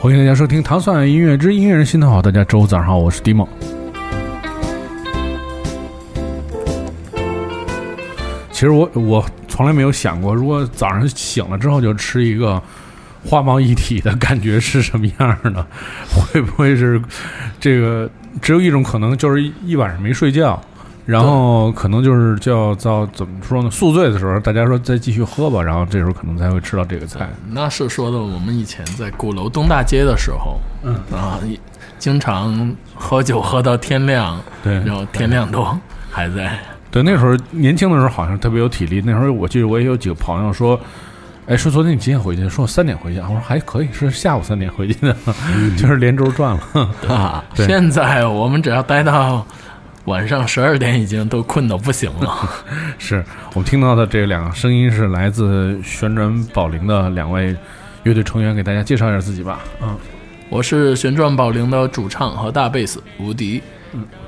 欢迎大家收听《糖蒜音乐之音乐人心头好》。大家周五早上好，我是迪梦。其实我我从来没有想过，如果早上醒了之后就吃一个花毛一体的感觉是什么样的？会不会是这个？只有一种可能，就是一晚上没睡觉，然后可能就是叫叫怎么说呢？宿醉的时候，大家说再继续喝吧，然后这时候可能才会吃到这个菜。那是说的我们以前在鼓楼东大街的时候，嗯啊，经常喝酒喝到天亮，对然后天亮都还在。对，那时候年轻的时候好像特别有体力。那时候我记得我也有几个朋友说，哎，说昨天你几点回去？说我三点回去。我说还可以，是下午三点回去的，就是连轴转了。啊，对现在我们只要待到晚上十二点，已经都困到不行了。是我们听到的这两个声音是来自旋转宝铃的两位乐队成员，给大家介绍一下自己吧。嗯，我是旋转宝铃的主唱和大贝斯吴迪。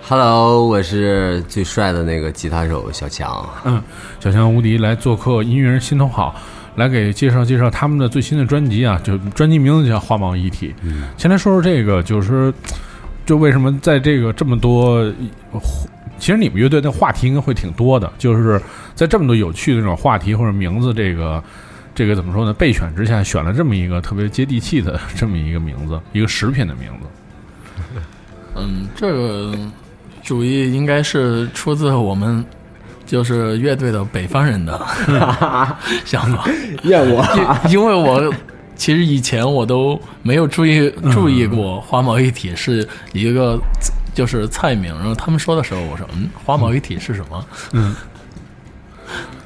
Hello，我是最帅的那个吉他手小强。嗯，小强无敌来做客音乐人心头好，来给介绍介绍他们的最新的专辑啊，就专辑名字叫《花毛一体》。嗯，先来说说这个，就是就为什么在这个这么多，其实你们乐队的话题应该会挺多的，就是在这么多有趣的这种话题或者名字，这个这个怎么说呢？备选之下选了这么一个特别接地气的这么一个名字，一个食品的名字。嗯，这个主意应该是出自我们就是乐队的北方人的 想法。怨我因因为我其实以前我都没有注意注意过花毛一体是一个就是菜名，然后他们说的时候，我说嗯，花毛一体是什么？嗯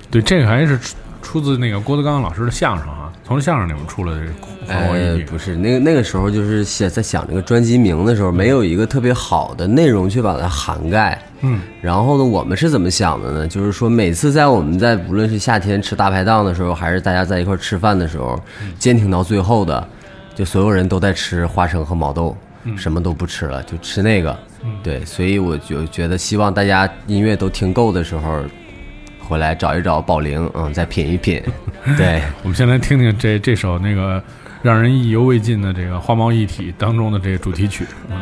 对，这个还是出出自那个郭德纲老师的相声啊，从相声里面出来的这个花毛一呃体。，不是，那个那个时候就是想在想这个专辑名的时候，没有一个特别好的内容去把它涵盖。嗯，然后呢，我们是怎么想的呢？就是说，每次在我们在无论是夏天吃大排档的时候，还是大家在一块吃饭的时候，坚挺到最后的，就所有人都在吃花生和毛豆，什么都不吃了，就吃那个。对，所以我就觉得，希望大家音乐都听够的时候，回来找一找宝玲，嗯，再品一品。对，我们先来听听这这首那个让人意犹未尽的这个《花猫一体》当中的这个主题曲。你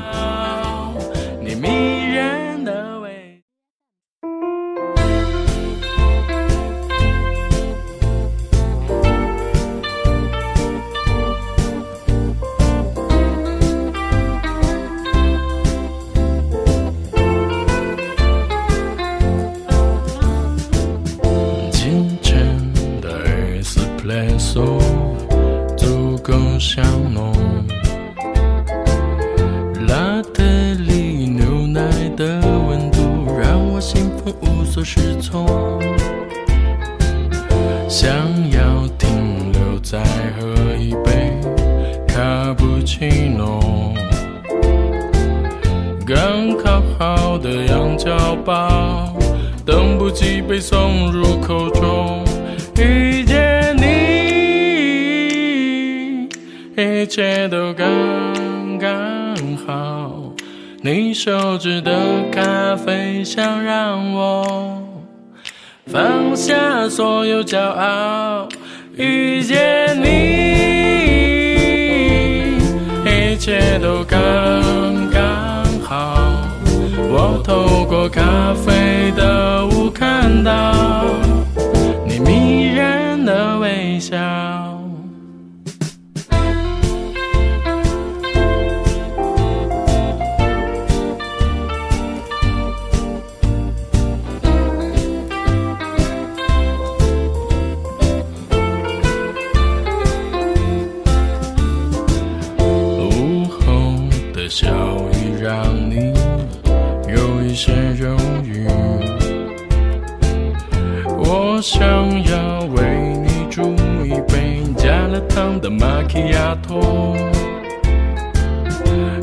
糖的玛奇亚托。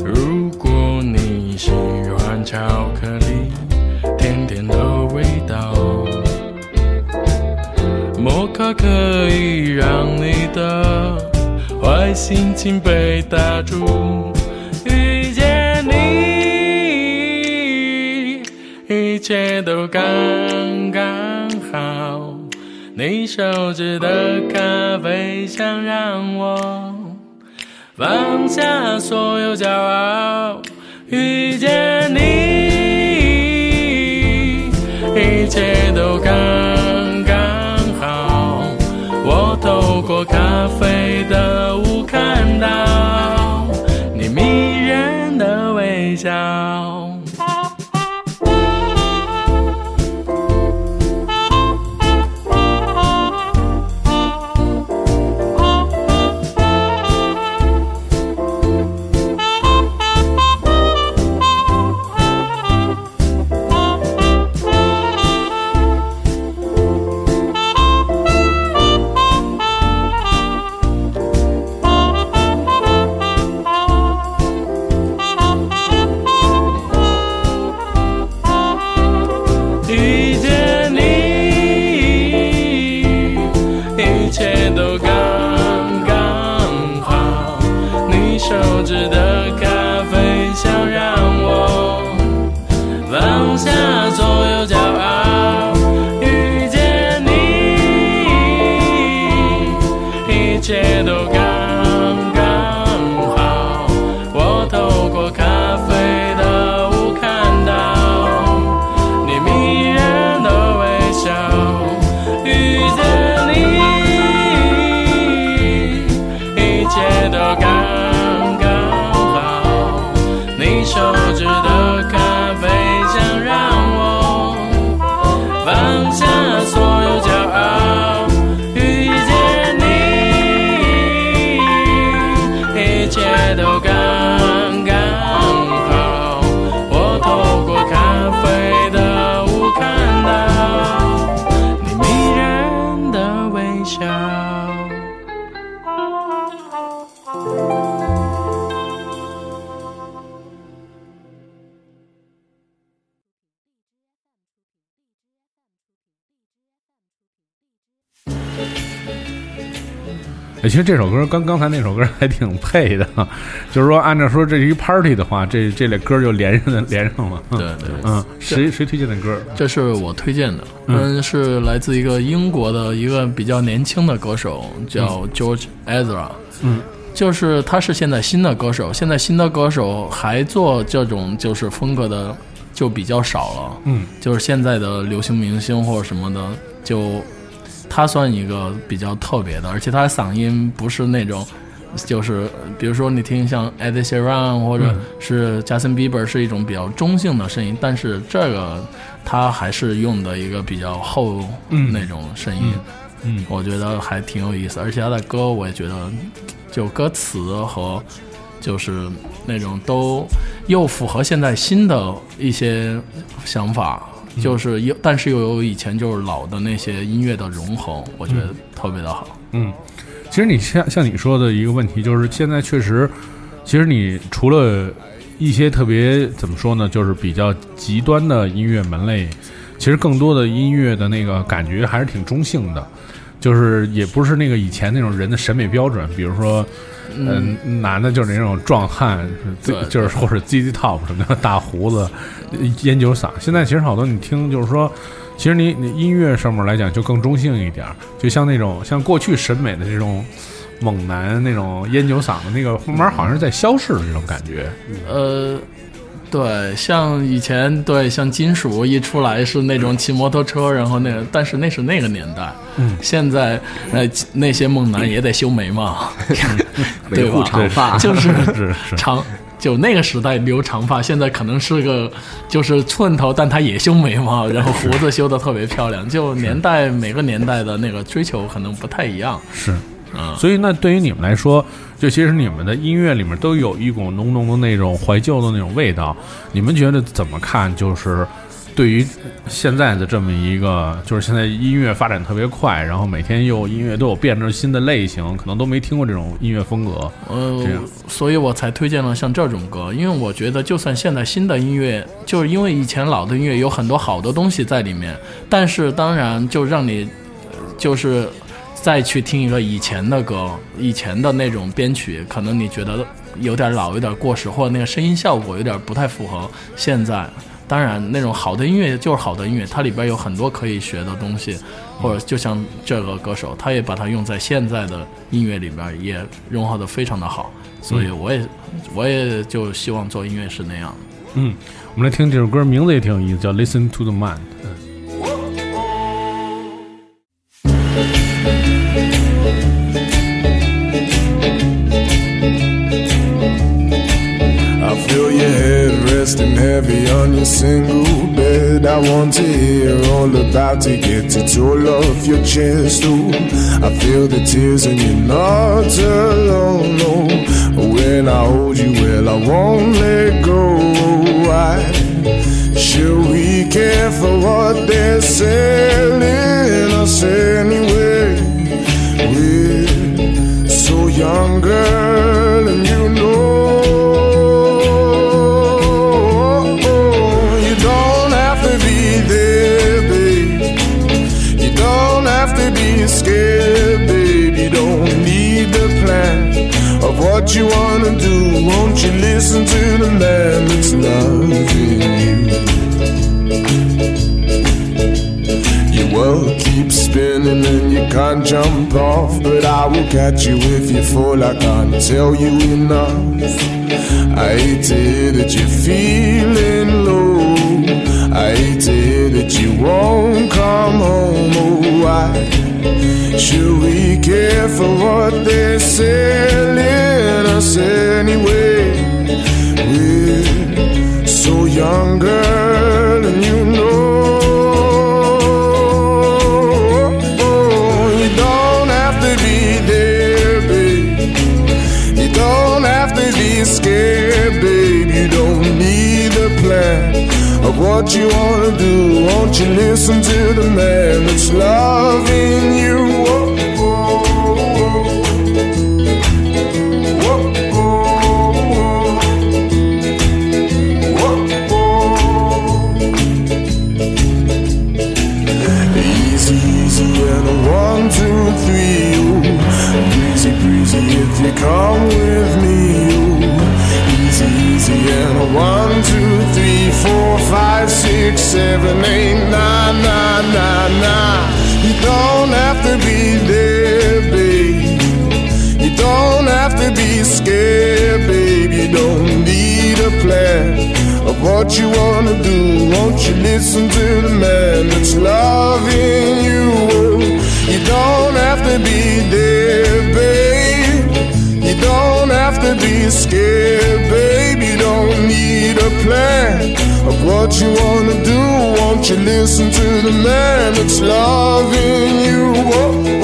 如果你喜欢巧克力，甜甜的味道，摩卡可以让你的坏心情被打住。遇见你，一切都刚刚好。你手指的咖啡香让我放下所有骄傲，遇见你，一切都刚刚好。我透过咖啡的雾看到你迷人的微笑。其实这首歌跟刚才那首歌还挺配的，就是说按照说这是一 party 的话，这这类歌就连上了连上了。对对，嗯，谁谁推荐的歌？这是我推荐的，嗯，是来自一个英国的一个比较年轻的歌手，叫 George Ezra。嗯，就是他是现在新的歌手，现在新的歌手还做这种就是风格的就比较少了。嗯，就是现在的流行明星或者什么的，就他算一个比较特别的，而且他的嗓音不是那种。就是比如说你听像 Ed Sheeran 或者是 Justin Bieber 是一种比较中性的声音，但是这个他还是用的一个比较厚那种声音，嗯，我觉得还挺有意思。而且他的歌我也觉得，就歌词和就是那种都又符合现在新的一些想法，就是又但是又有以前就是老的那些音乐的融合，我觉得特别的好。嗯，其实你像像你说的一个问题，就是现在确实，其实你除了一些特别怎么说呢，就是比较极端的音乐门类，其实更多的音乐的那个感觉还是挺中性的，就是也不是那个以前那种人的审美标准，比如说。嗯，男的就是那种壮汉，对就是或者 ZZ Top 什么的，大胡子、烟酒嗓。现在其实好多你听，就是说，其实你你音乐上面来讲就更中性一点，就像那种像过去审美的这种猛男那种烟酒嗓的那个，慢慢好像是在消逝的这种感觉。呃，对，像以前对像金属一出来是那种骑摩托车，然后那个，但是那是那个年代。嗯，现在呃那些猛男也得修眉毛，对维护吧？长发，就是长。就那个时代留长发，现在可能是个就是寸头，但他也修眉毛，然后胡子修的特别漂亮。就年代每个年代的那个追求可能不太一样。是。嗯，所以那对于你们来说，就其实你们的音乐里面都有一股浓浓的那种怀旧的那种味道。你们觉得怎么看？就是对于现在的这么一个，就是现在音乐发展特别快，然后每天又音乐都有变着新的类型，可能都没听过这种音乐风格。呃这样，所以我才推荐了像这种歌，因为我觉得就算现在新的音乐，就是因为以前老的音乐有很多好的东西在里面，但是当然就让你呃就是再去听一个以前的歌，以前的那种编曲，可能你觉得有点老，有点过时，或者那个声音效果有点不太符合现在。当然，那种好的音乐就是好的音乐，它里边有很多可以学的东西，或者就像这个歌手，他也把它用在现在的音乐里边，也融合的非常的好。所以我也，我也就希望做音乐是那样。嗯，我们来听这首歌，名字也挺有意思，叫《Listen to the Man》。resting heavy on your single bed. I want to hear all about it, get it all off your chest. Ooh, I feel the tears and you're not alone. No, when I hold you, well, I won't let go. Why should we care for what they're selling us anyway? We're so young, girl, what you wanna do. Won't you listen to the man that's loving you? Your world keeps spinning and you can't jump off. But I will catch you if you fall. I can't tell you enough. I hate to hear that you're feeling low. I hate to hear that you won't come home. Oh, why should we care for what they're selling us anyway? We're so young, girl, what you wanna do. Won't you listen to the man that's loving you? Come with me. Ooh. Easy, easy, and a one, four, five, six, seven, eight, nine, nine, nine, nine. You don't have to be there, babe. You don't have to be scared, babe. You don't need a plan of what you wanna do. Won't you listen to the man that's loving you? You don't have to be there, babe. You don't have to be scared, babe. You don't need a plan of what you wanna do. Won't you listen to the man that's loving you?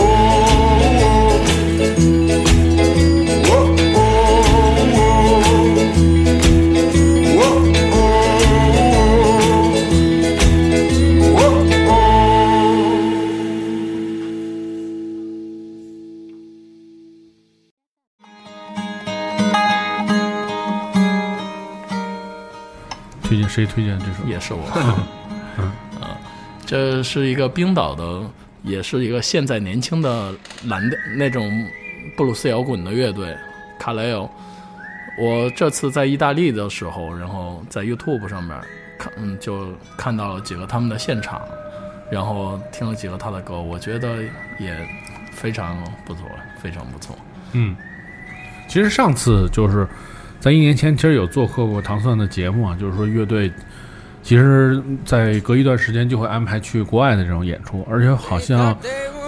推荐这首？也是我。啊，这是一个冰岛的，也是一个现在年轻的蓝的那种布鲁斯摇滚的乐队卡雷欧。我这次在意大利的时候，然后在 YouTube 上面看，嗯，就看到了几个他们的现场，然后听了几个他的歌，我觉得也非常不错，非常不错。嗯，其实上次就是在一年前，其实有做客过糖蒜的节目啊，就是说乐队其实，在隔一段时间就会安排去国外的这种演出，而且好像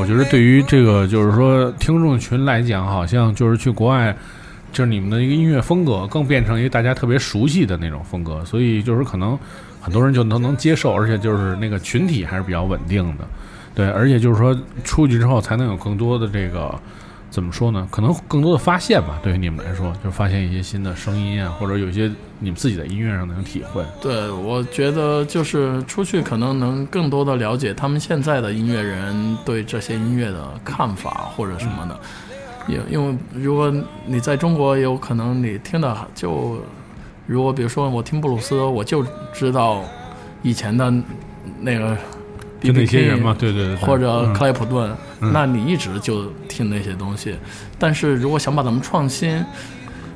我觉得对于这个就是说听众群来讲，好像就是去国外。就是你们的一个音乐风格，更变成一个大家特别熟悉的那种风格，所以就是可能很多人就都能接受，而且就是那个群体还是比较稳定的，对，而且就是说出去之后才能有更多的这个怎么说呢？可能更多的发现吧，对于你们来说，就发现一些新的声音啊，或者有一些你们自己在音乐上能体会。对，我觉得就是出去可能能更多的了解他们现在的音乐人对这些音乐的看法或者什么的。因因为如果你在中国，有可能你听的就，如果比如说我听布鲁斯，我就知道以前的那个就那些人嘛，对对对，或者克莱普顿，那你一直就听那些东西。但是如果想把咱们创新，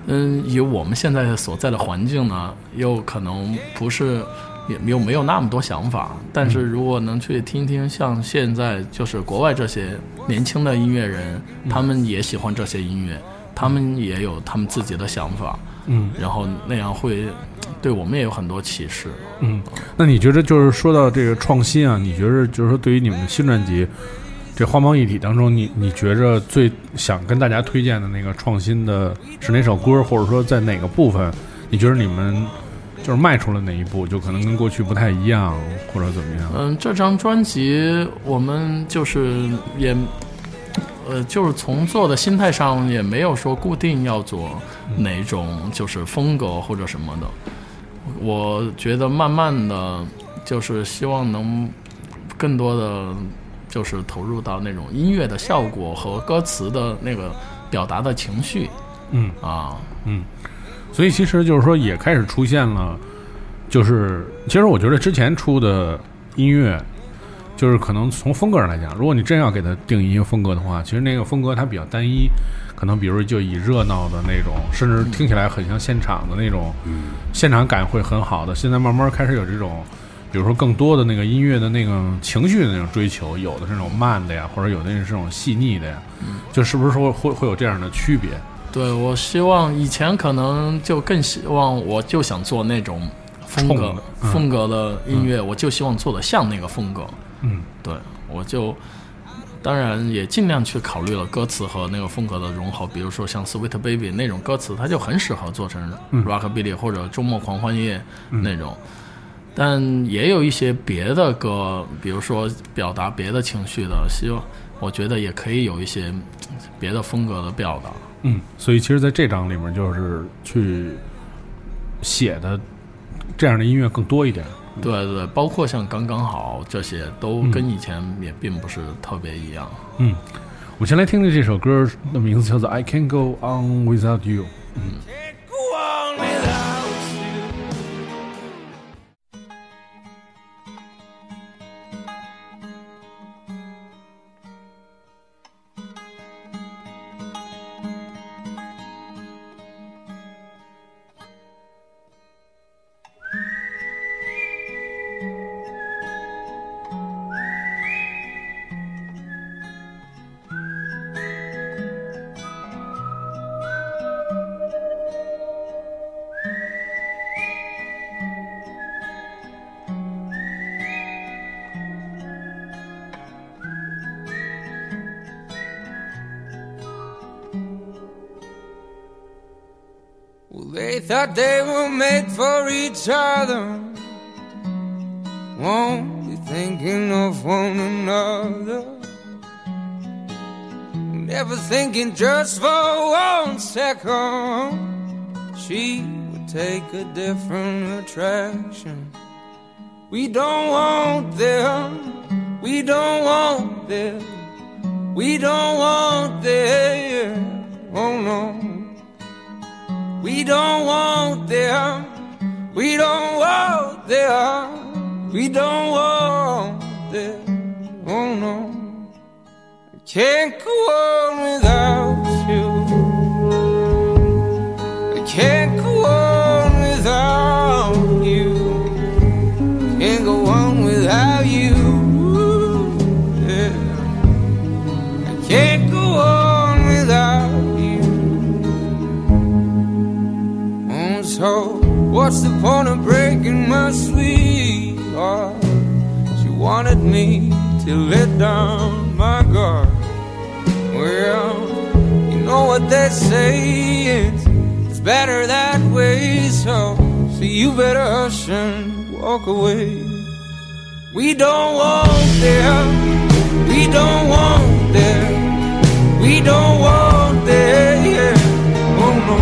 嗯，以我们现在所在的环境呢，又可能不是也又没有那么多想法。但是如果能去听听像现在就是国外这些年轻的音乐人，他们也喜欢这些音乐，他们也有他们自己的想法，嗯然后那样会对我们也有很多启示。嗯，那你觉得就是说到这个创新啊，你觉得就是说对于你们的新专辑这花猫一体当中，你你觉着最想跟大家推荐的那个创新的是哪首歌，或者说在哪个部分，你觉得你们就是迈出了哪一步，就可能跟过去不太一样，或者怎么样？嗯，这张专辑我们就是也，呃，就是从做的心态上也没有说固定要做哪种就是风格或者什么的。我觉得慢慢的，就是希望能更多的就是投入到那种音乐的效果和歌词的那个表达的情绪嗯。啊嗯。所以其实就是说，也开始出现了，就是其实我觉得之前出的音乐，就是可能从风格上来讲，如果你真要给它定义一个风格的话，其实那个风格它比较单一，可能比如就以热闹的那种，甚至听起来很像现场的那种，现场感会很好的。现在慢慢开始有这种。比如说，更多的那个音乐的那个情绪的那种追求，有的是那种慢的呀，或者有的是这种细腻的呀，就是不是说会会有这样的区别？对，我希望以前可能就更希望，我就想做那种风格嗯风格的音乐，我就希望做的像那个风格。嗯，对，我就当然也尽量去考虑了歌词和那个风格的融合，比如说像《Sweet Baby》那种歌词，它就很适合做成嗯 Rockabilly 或者周末狂欢夜那种。但也有一些别的歌，比如说表达别的情绪的，希望我觉得也可以有一些嗯别的风格的表达。嗯，所以其实在这张里面，就是去写的这样的音乐更多一点。对对，包括像刚刚好这些，都跟以前也并不是特别一样。嗯，我们先来听听这首歌的名字叫做《I Can't Go On Without You》。Go thought they were made for each other. Won't be thinking of one another. Never thinking just for one second. She would take a different attraction. We don't want them. We don't want them. We don't want them. Oh no. We don't want them. We don't want them. We don't want them. Oh no. I can't go on without what's the point of breaking my sweetheart? Oh, she wanted me to let down my guard. Well, you know what they say, it's, it's better that way. So, so you better hush and walk away. We don't want them. We don't want them. We don't want them. Yeah. Oh no.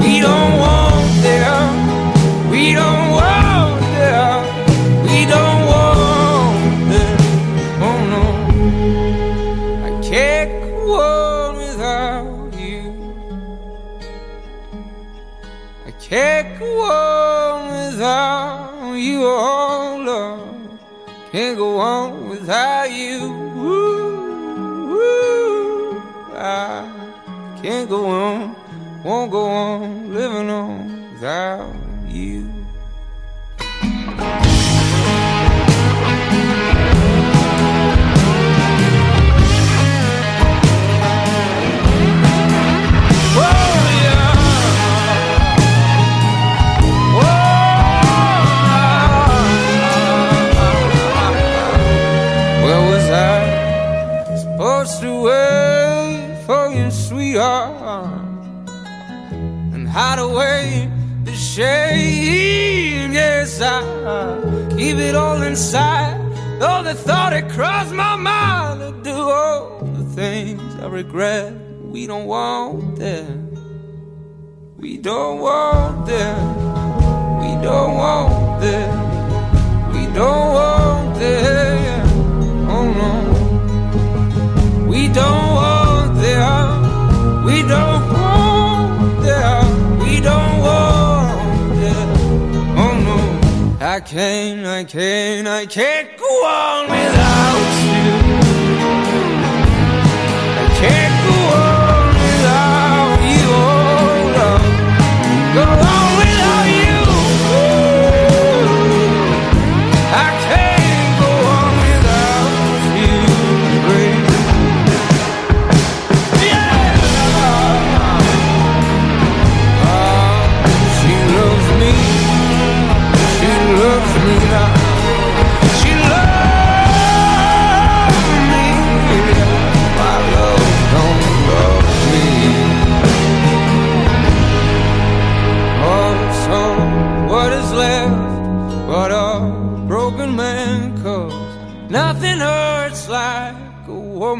We don't want. We don't want them. We don't want them. Oh no. I can't go on without you. I can't go on without you, oh love. Can't go on without you. I can't go on, won't go on living on without hide away the shame. Yes, I keep it all inside. Though the thought it crossed my mind to do all the things I regret, we don't want them. We don't want them. We don't want them. We don't want them. Oh no. We don't want them. We don't I can't, I can't, I can't go on without you. I can't go on without you. Oh, love. Go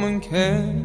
Can.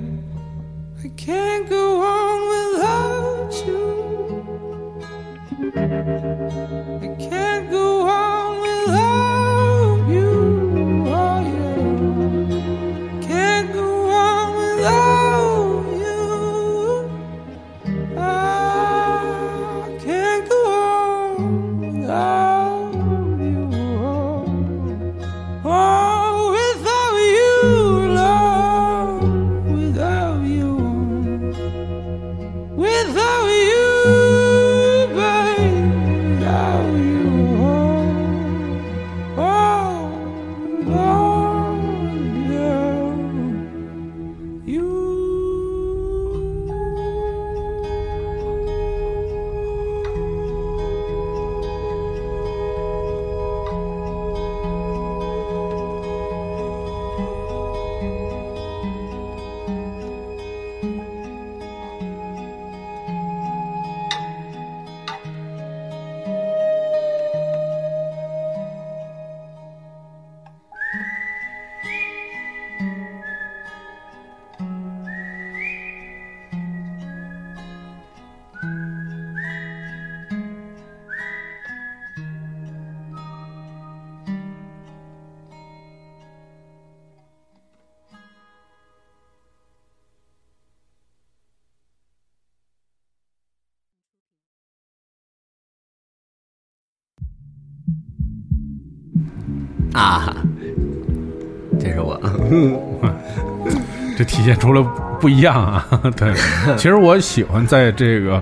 这体现出了不一样啊。对，其实我喜欢在这个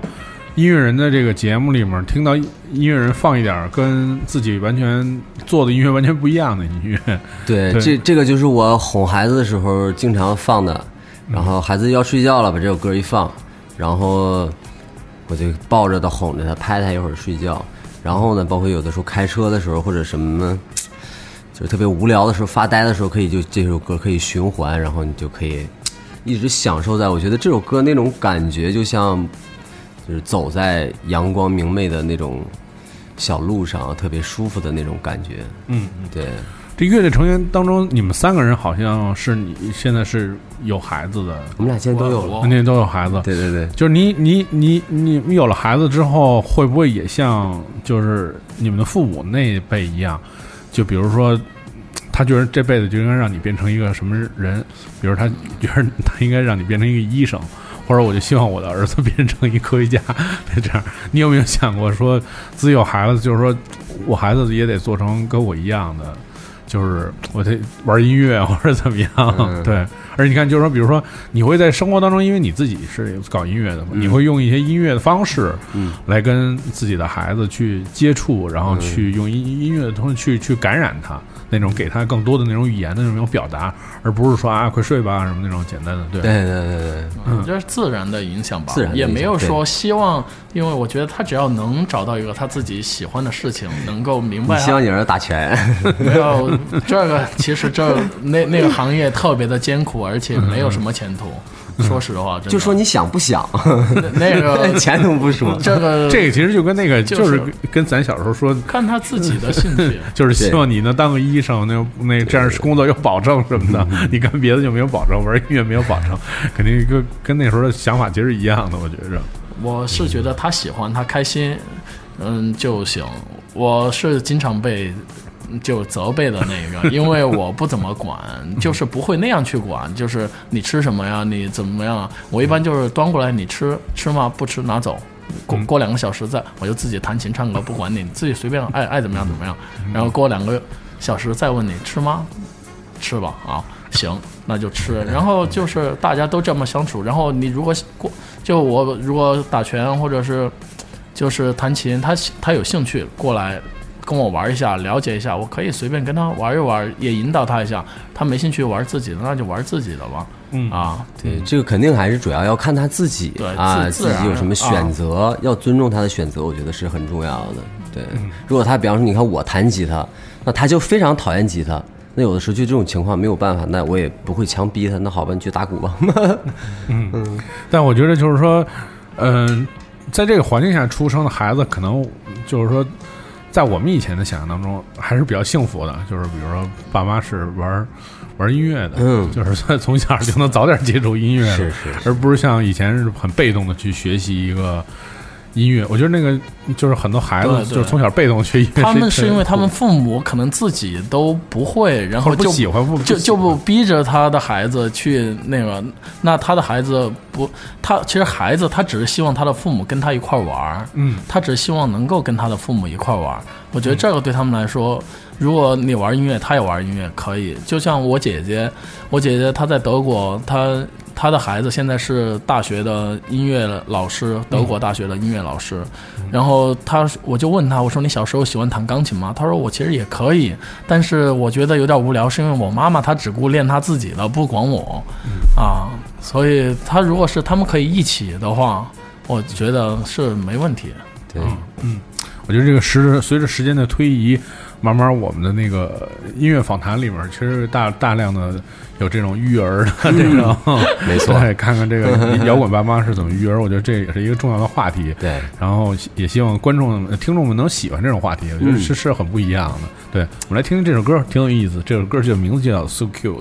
音乐人的这个节目里面听到音乐人放一点跟自己完全做的音乐完全不一样的音乐。对，对这这个就是我哄孩子的时候经常放的，然后孩子要睡觉了，把这首歌一放，然后我就抱着他哄着他，拍他一会儿睡觉。然后呢，包括有的时候开车的时候或者什么，就是特别无聊的时候、发呆的时候，可以就这首歌可以循环，然后你就可以一直享受在。我觉得这首歌那种感觉，就像就是走在阳光明媚的那种小路上，特别舒服的那种感觉。嗯，对。这乐队成员当中，你们三个人好像是你现在是有孩子的，我们俩现在都有了。我那都有孩子。对对对，就是你你你你你有了孩子之后，会不会也像就是你们的父母那一辈一样？就比如说，他觉得这辈子就应该让你变成一个什么人？比如他觉得他应该让你变成一个医生，或者我就希望我的儿子 变成一科学家。这样，你有没有想过说自己有孩子，就是说我孩子也得做成跟我一样的？就是我得玩音乐或者怎么样，嗯 对。而你看，就是说，比如说，你会在生活当中，因为你自己是搞音乐的嘛，你会用一些音乐的方式，嗯，来跟自己的孩子去接触，然后去用音音乐的东西去去感染他，那种给他更多的那种语言的那种表达，而不是说啊快睡吧什么那种简单的，对，对对对对，嗯，这是自然的影响吧，自然也没有说希望，因为我觉得他只要能找到一个他自己喜欢的事情，能够明白希望你儿子打拳？没有这个，其实这 那那个行业特别的艰苦，而且没有什么前途。说实话，就说你想不想？那个 前途不说。这个这个其实就跟那个就就是是跟咱小时候说，看他自己的兴趣。就是希望你能当个医生，那那这样工作有保证什么的。你干别的就没有保证，玩音乐没有保证，肯定跟跟那时候的想法其实一样的。我觉着，我是觉得他喜欢，他开心，嗯就行。我是经常被就责备的那个，因为我不怎么管，就是不会那样去管，就是你吃什么呀，你怎么样？我一般就是端过来，你吃吃吗？不吃拿走。过过两个小时再，我就自己弹琴唱歌，不管你，你自己随便爱爱怎么样怎么样。然后过两个小时再问你吃吗？吃吧，啊，行，那就吃。然后就是大家都这么相处。然后你如果过，就我如果打拳或者是就是弹琴，他他有兴趣过来跟我玩一下，了解一下，我可以随便跟他玩一玩，也引导他一下。他没兴趣玩自己的，那就玩自己的吧。嗯啊，对，这个肯定还是主要要看他自己对啊，自己有什么选择，要尊重他的选择，我觉得是很重要的。对，如果他比方说，你看我弹吉他，那他就非常讨厌吉他，那有的时候就这种情况没有办法，那我也不会强逼他。那好吧，你去打鼓吧。嗯但我觉得就是说，嗯、在这个环境下出生的孩子，可能就是说，在我们以前的想象当中，还是比较幸福的。就是比如说，爸妈是玩玩音乐的，嗯就是说从小就能早点接触音乐了，是是而不是像以前是很被动的去学习一个音乐。我觉得那个就是很多孩子就是从小被动学音乐，他们是因为他们父母可能自己都不会，然后不就喜欢不就就不逼着他的孩子去那个，那他的孩子不，他其实孩子他只是希望他的父母跟他一块玩儿，嗯，他只希望能够跟他的父母一块玩儿。我觉得这个对他们来说，如果你玩音乐，他也玩音乐，可以。就像我姐姐，我姐姐她在德国，她她的孩子现在是大学的音乐老师，德国大学的音乐老师。然后他，我就问他，我说你小时候喜欢弹钢琴吗？他说我其实也可以，但是我觉得有点无聊，是因为我妈妈她只顾练她自己的，不管我，啊，所以他如果是他们可以一起的话，我觉得是没问题。对，嗯我觉得这个时随着时间的推移，慢慢我们的那个音乐访谈里面，其实大大量的有这种育儿的这种，没错对，看看这个 摇滚爸妈是怎么育儿，我觉得这也是一个重要的话题。对，然后也希望观众、呃听众们能喜欢这种话题，我觉得嗯是是很不一样的。对，我们来听听这首歌，挺有意思。这首歌就名字就叫《So Cute》。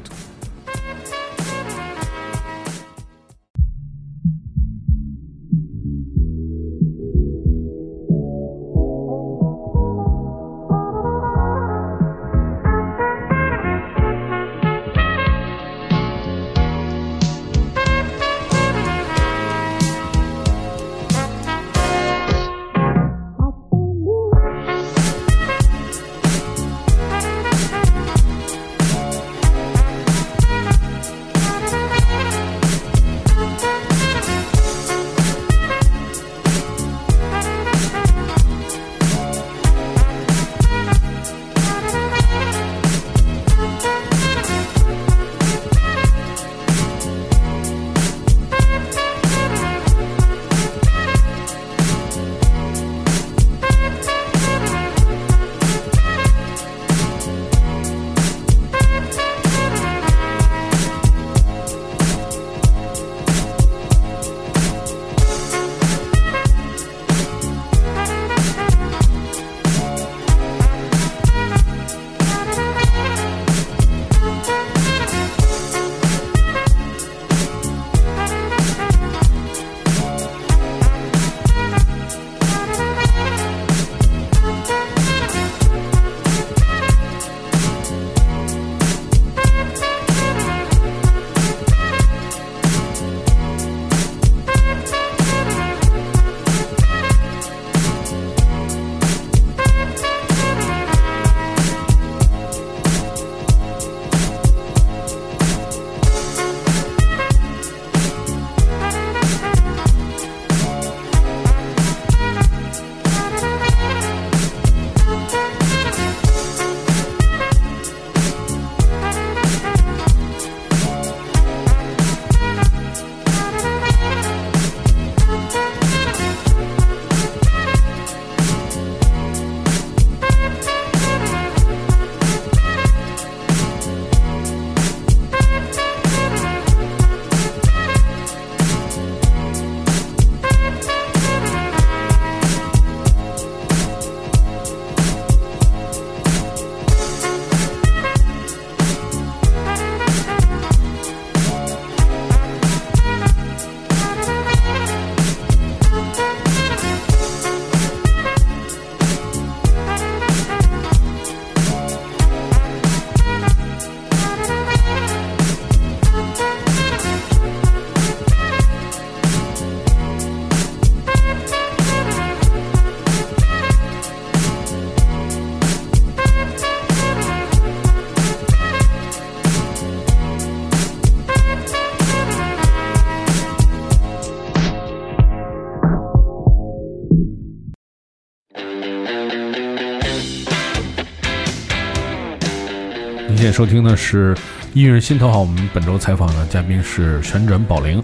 收听的是《音乐人心头好》，我们本周采访的嘉宾是旋转宝玲，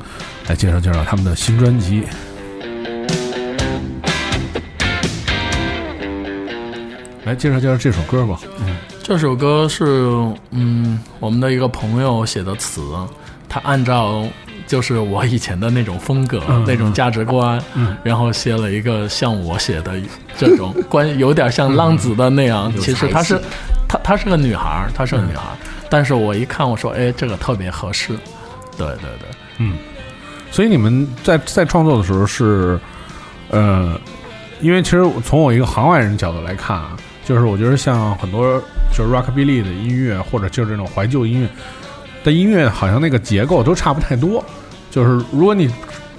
来介绍介绍他们的新专辑。来介绍介绍这首歌吧。嗯这首歌是嗯我们的一个朋友写的词，他按照就是我以前的那种风格、嗯那种价值观，然后写了一个像我写的这种关，有点像浪子的那样。有其实他是她她是个女孩儿，她是个女孩儿，但是我一看我说，哎，这个特别合适。对对对，嗯所以你们在在创作的时候是，呃，因为其实从我一个行外人角度来看啊，就是我觉得像很多就是 rockabilly 的音乐，或者就是这种怀旧音乐的音乐，好像那个结构都差不太多。就是如果你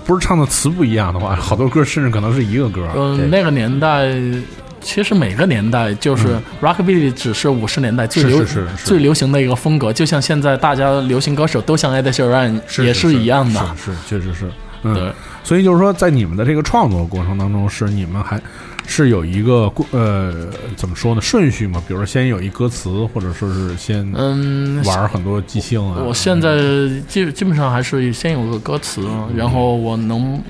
不是唱的词不一样的话，好多歌甚至可能是一个歌。嗯、对那个年代。其实每个年代就是 rockabilly，只是五十年代最流最流行的一个风格，就像现在大家流行歌手都像 Ed Sheeran 也是一样的。是是确实是。嗯，对，所以就是说，在你们的这个创作过程当中，是你们还是有一个过呃怎么说呢顺序吗？比如说先有一歌词，或者说是先嗯，玩很多即兴啊。我现在基基本上还是先有个歌词，然后我能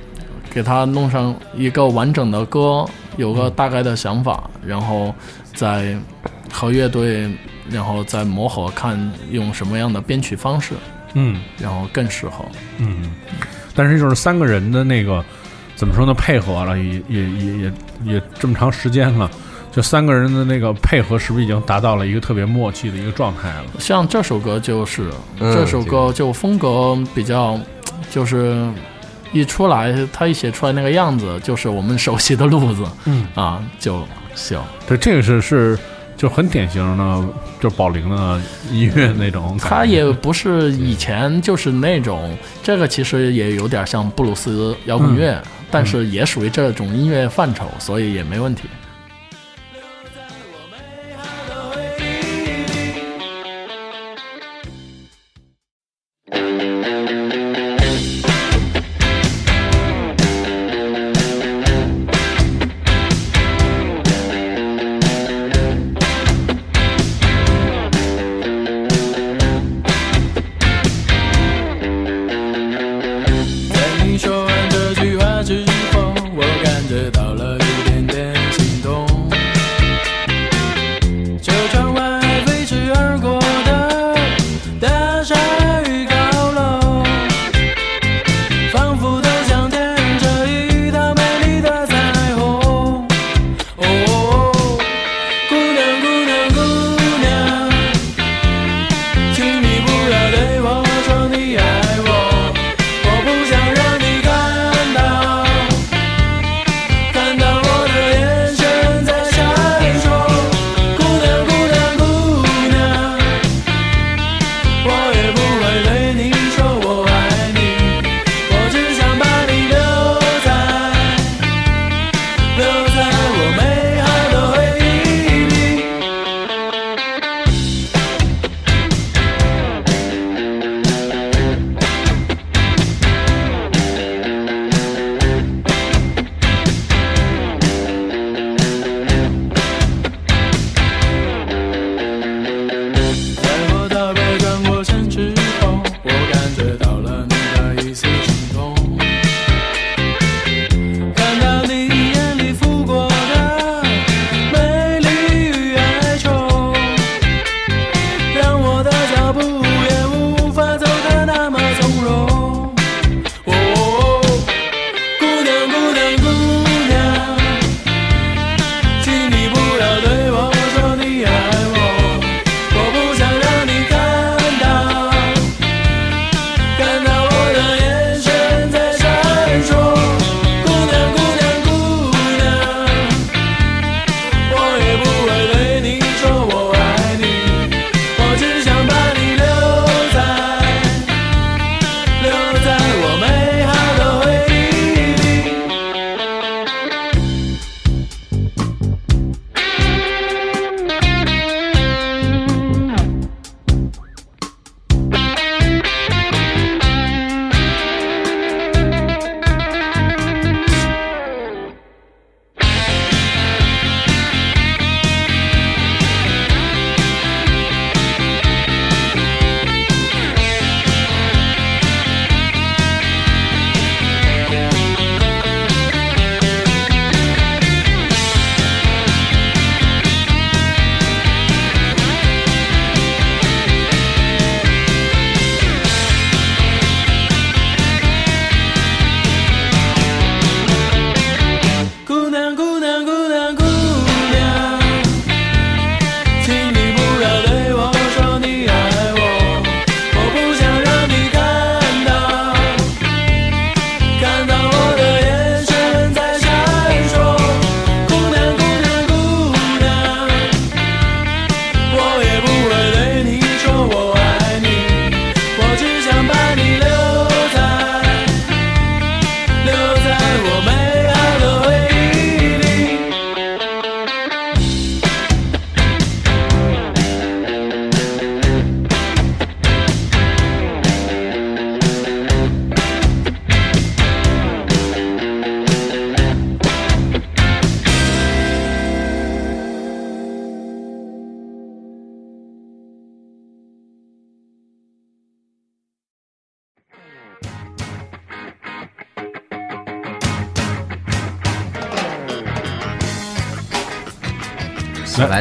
给它弄上一个完整的歌，有个大概的想法，然后再和乐队，然后再磨合，看用什么样的编曲方式，嗯然后更适合。嗯，但是就是三个人的那个怎么说呢？配合了，也也也也也这么长时间了。就三个人的那个配合，是不是已经达到了一个特别默契的一个状态了？像这首歌就是，嗯这首歌就风格比较，就是一出来，他一写出来那个样子，就是我们熟悉的路子，嗯啊就行。对，这个是是就很典型的，就宝玲的音乐那种。他也不是以前就是那种，这个其实也有点像布鲁斯摇滚乐，但是也属于这种音乐范畴，所以也没问题。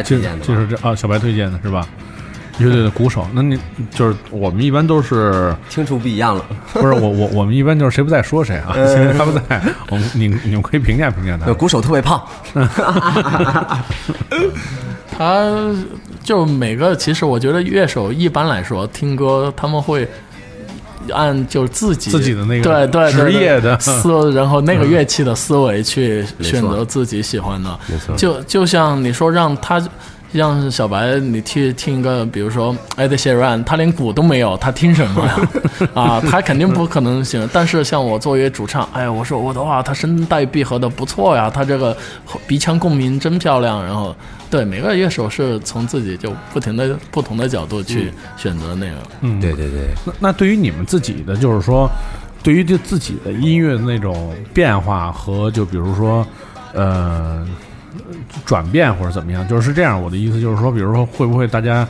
推荐的吧，就是这啊，小白推荐的是吧？乐队的鼓手，那你就是我们一般都是听出不一样了。不是我我我们一般就是谁不在说谁啊，现在他不在，我们你你们可以评价评价他呃，。鼓手特别胖，他就每个，其实我觉得乐手一般来说听歌，他们会按就是自己自己的那个对对对职业的思，然后那个乐器的思维去选择自己喜欢的。就就像你说让他。让小白，你去听一个，比如说 Ed Sheeran，他连鼓都没有，他听什么呀？啊，他肯定不可能行。但是像我作为主唱，哎呀，我说我的话，他声带闭合的不错呀，他这个鼻腔共鸣真漂亮。然后，对每个乐手是从自己就不停的不同的角度去选择那个。嗯，对对对，那那对于你们自己的，就是说，对于就自己的音乐的那种变化和就比如说，呃，转变或者怎么样，就是这样。我的意思就是说，比如说会不会大家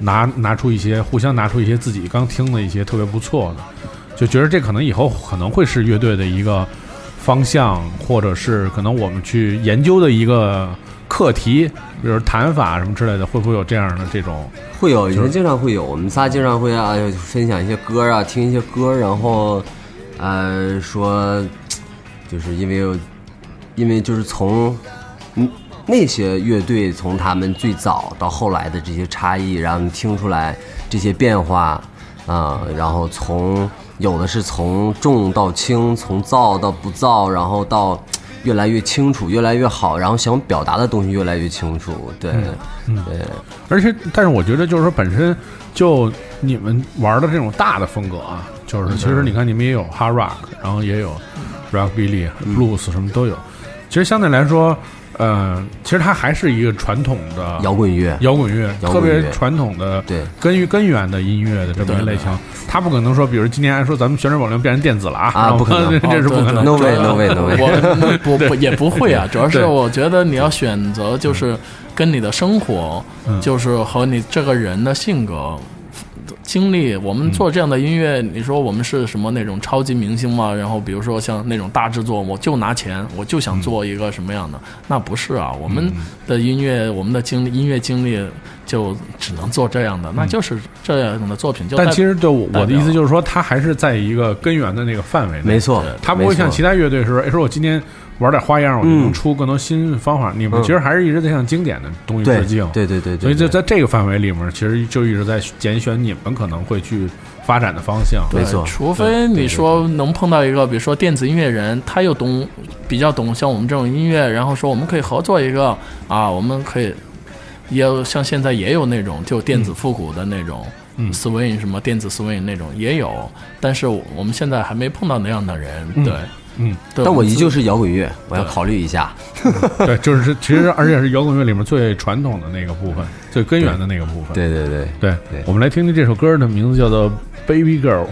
拿拿出一些互相拿出一些自己刚听的一些特别不错的，就觉得这可能以后可能会是乐队的一个方向，或者是可能我们去研究的一个课题，比如弹法什么之类的，会不会有这样的这种？会有，以前经常会有，我们仨经常会啊分享一些歌啊，听一些歌，然后呃说，就是因为有因为就是从嗯那些乐队从他们最早到后来的这些差异，然后你听出来这些变化啊、然后从有的是从重到轻，从燥到不燥，然后到越来越清楚，越来越好，然后想表达的东西越来越清楚，对，对。而且，但是我觉得就是说，本身就你们玩的这种大的风格啊，就是其实你看你们也有 hard rock，然后也有 rockabilly、blues 什么都有。其实相对来说，呃，其实它还是一个传统的摇滚乐，摇滚乐，特摇滚乐。别传统的对。根于根源的音乐的这么一个类型。它不可能说，比如今年还说咱们旋转保龄变成电子了啊，啊不可能。这是不可能。No way, no way, no way 我不不也不会啊，主要是我觉得你要选择就是跟你的生活，嗯。就是和你这个人的性格。经历，我们做这样的音乐，你说我们是什么那种超级明星吗？然后比如说像那种大制作，我就拿钱，我就想做一个什么样的？那不是啊，我们的音乐，我们的经历，音乐经历就只能做这样的，那就是这样的作品就。但其实，就我我的意思就是说，它还是在一个根源的那个范围内。没错，他不会像其他他乐队说，哎，说我今天玩点花样，我就能出更多新方法。你们嗯其实还是一直在向经典的东西致敬，对对对对，所以就在这个范围里面，其实就一直在拣选你们可能会去发展的方向。没错除非你说能碰到一个，比如说电子音乐人，他又懂比较懂像我们这种音乐，然后说我们可以合作一个啊，我们可以也有像现在也有那种就电子复古的那种。嗯 swing 什么电子 swing 那种也有，但是我们现在还没碰到那样的人，对，嗯，对。但我依旧是是摇滚乐，我要考虑一下。对，就是其实而且是摇滚乐里面最传统的那个部分，最根源的那个部分。对对对，对对我们来听听这首歌的名字叫做《Baby Girl》。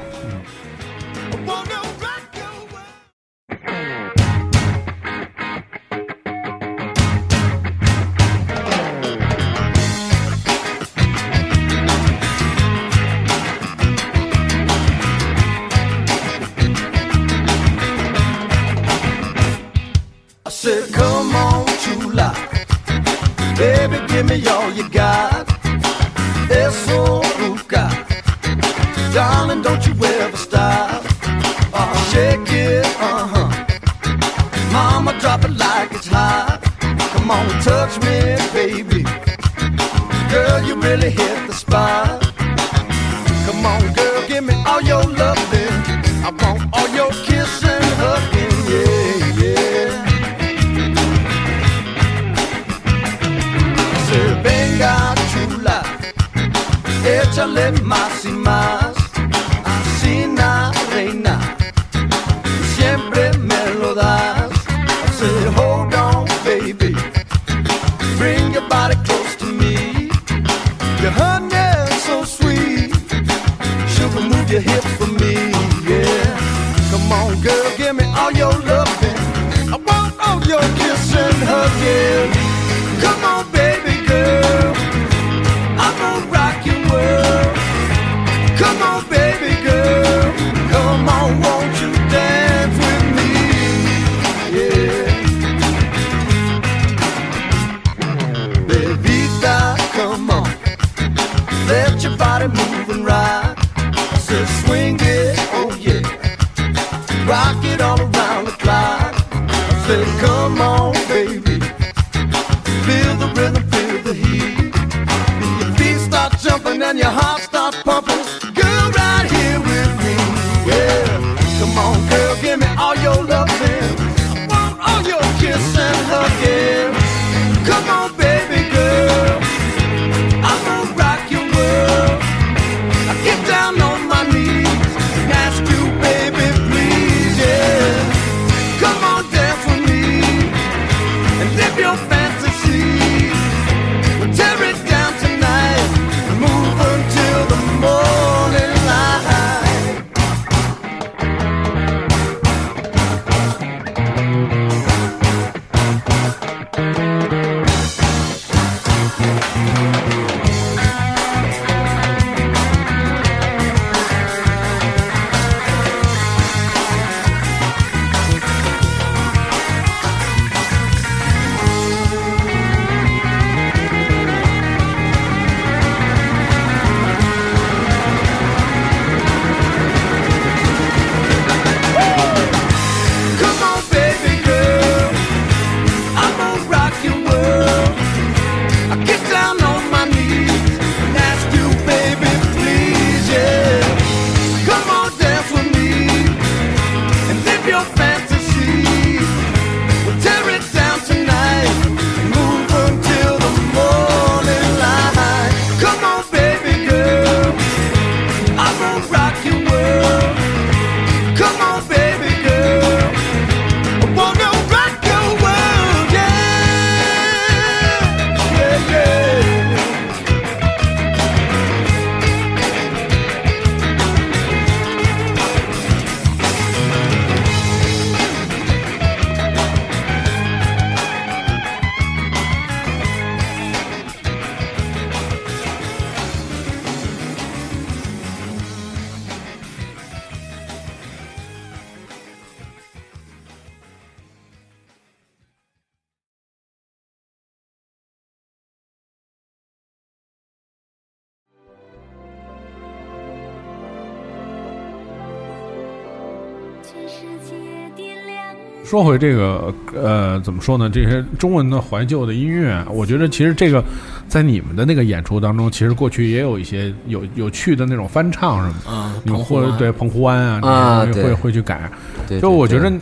说回这个，呃，怎么说呢？这些中文的怀旧的音乐，我觉得其实这个在你们的那个演出当中，其实过去也有一些有有趣的那种翻唱什么的。嗯，你们澎湖湾会对澎湖湾啊，啊会会去改。对，就我觉得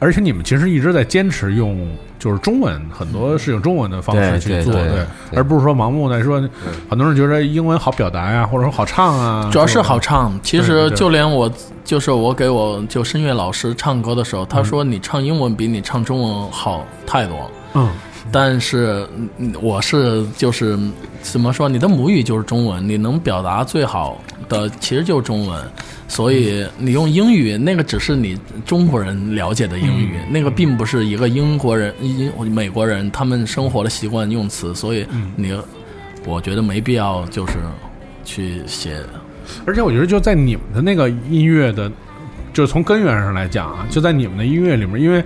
而且你们其实一直在坚持用就是中文，很多是用中文的方式对去做，对而不是说盲目的说，很多人觉得英文好表达呀，或者说好唱啊，主要是好唱。其实就连我，就是我给我就声乐老师唱歌的时候，他说你唱英文比你唱中文好太多。嗯，但是嗯我是就是怎么说，你的母语就是中文，你能表达最好的其实就是中文。所以你用英语，那个只是你中国人了解的英语，那个并不是一个英国人、英美国人他们生活的习惯用词，所以你，我觉得没必要就是去写而且我觉得就在你们的那个音乐的，就是从根源上来讲啊，就在你们的音乐里面，因为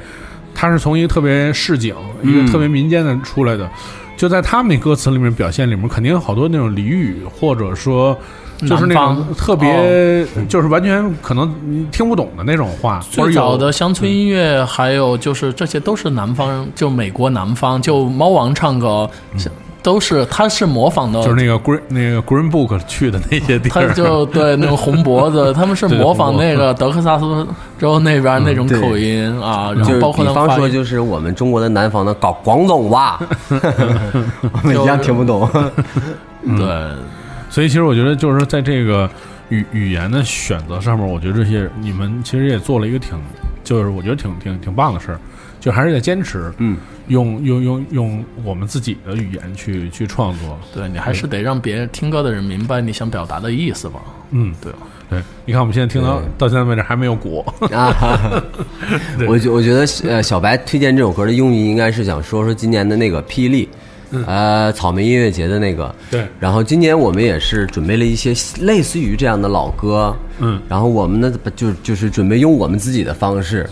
它是从一个特别市井、一个特别民间的出来的，就在他们那歌词里面表现里面，肯定有好多那种俚语，或者说就是那种特别，就是完全可能你听不懂的那种话，最早的乡村音乐，还有就是这些都是南方，就美国南方，就猫王唱歌，都是他是模仿的，就是那个 Green 那个 Green Book 去的那些地他，就对那个红脖子，他们是模仿那个德克萨斯州那边那种口音啊，然后包括比方说，就是我们中国的南方的搞广东话，我们一样听不懂。对。所以其实我觉得就是在这个语语言的选择上面，我觉得这些你们其实也做了一个挺，就是我觉得挺挺挺棒的事儿，就还是在坚持，嗯，用用用用我们自己的语言去去创作，对，你还是得让别人听歌的人明白你想表达的意思吧。嗯，对对，你看我们现在听到到现在为止还没有鼓，啊，我觉我觉得呃，小白推荐这首歌的用意应该是想说说今年的那个霹雳，呃，草莓音乐节的那个。对然后今年我们也是准备了一些类似于这样的老歌，嗯，然后我们呢就就是准备用我们自己的方式，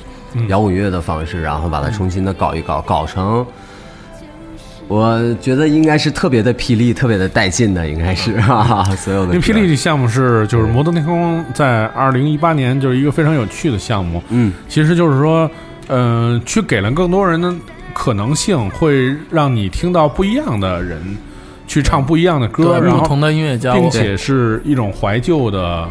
摇滚乐的方式，然后把它重新的搞一搞，搞成。我觉得应该是特别的霹雳，特别的带劲的，应该是哈哈，所有的。因为霹雳这项目是就是摩登天空在二零一八年就是一个非常有趣的项目，嗯，其实就是说嗯、去给了更多人的可能性，会让你听到不一样的人去唱不一样的歌，然后不同的音乐家，并且是一种怀旧的，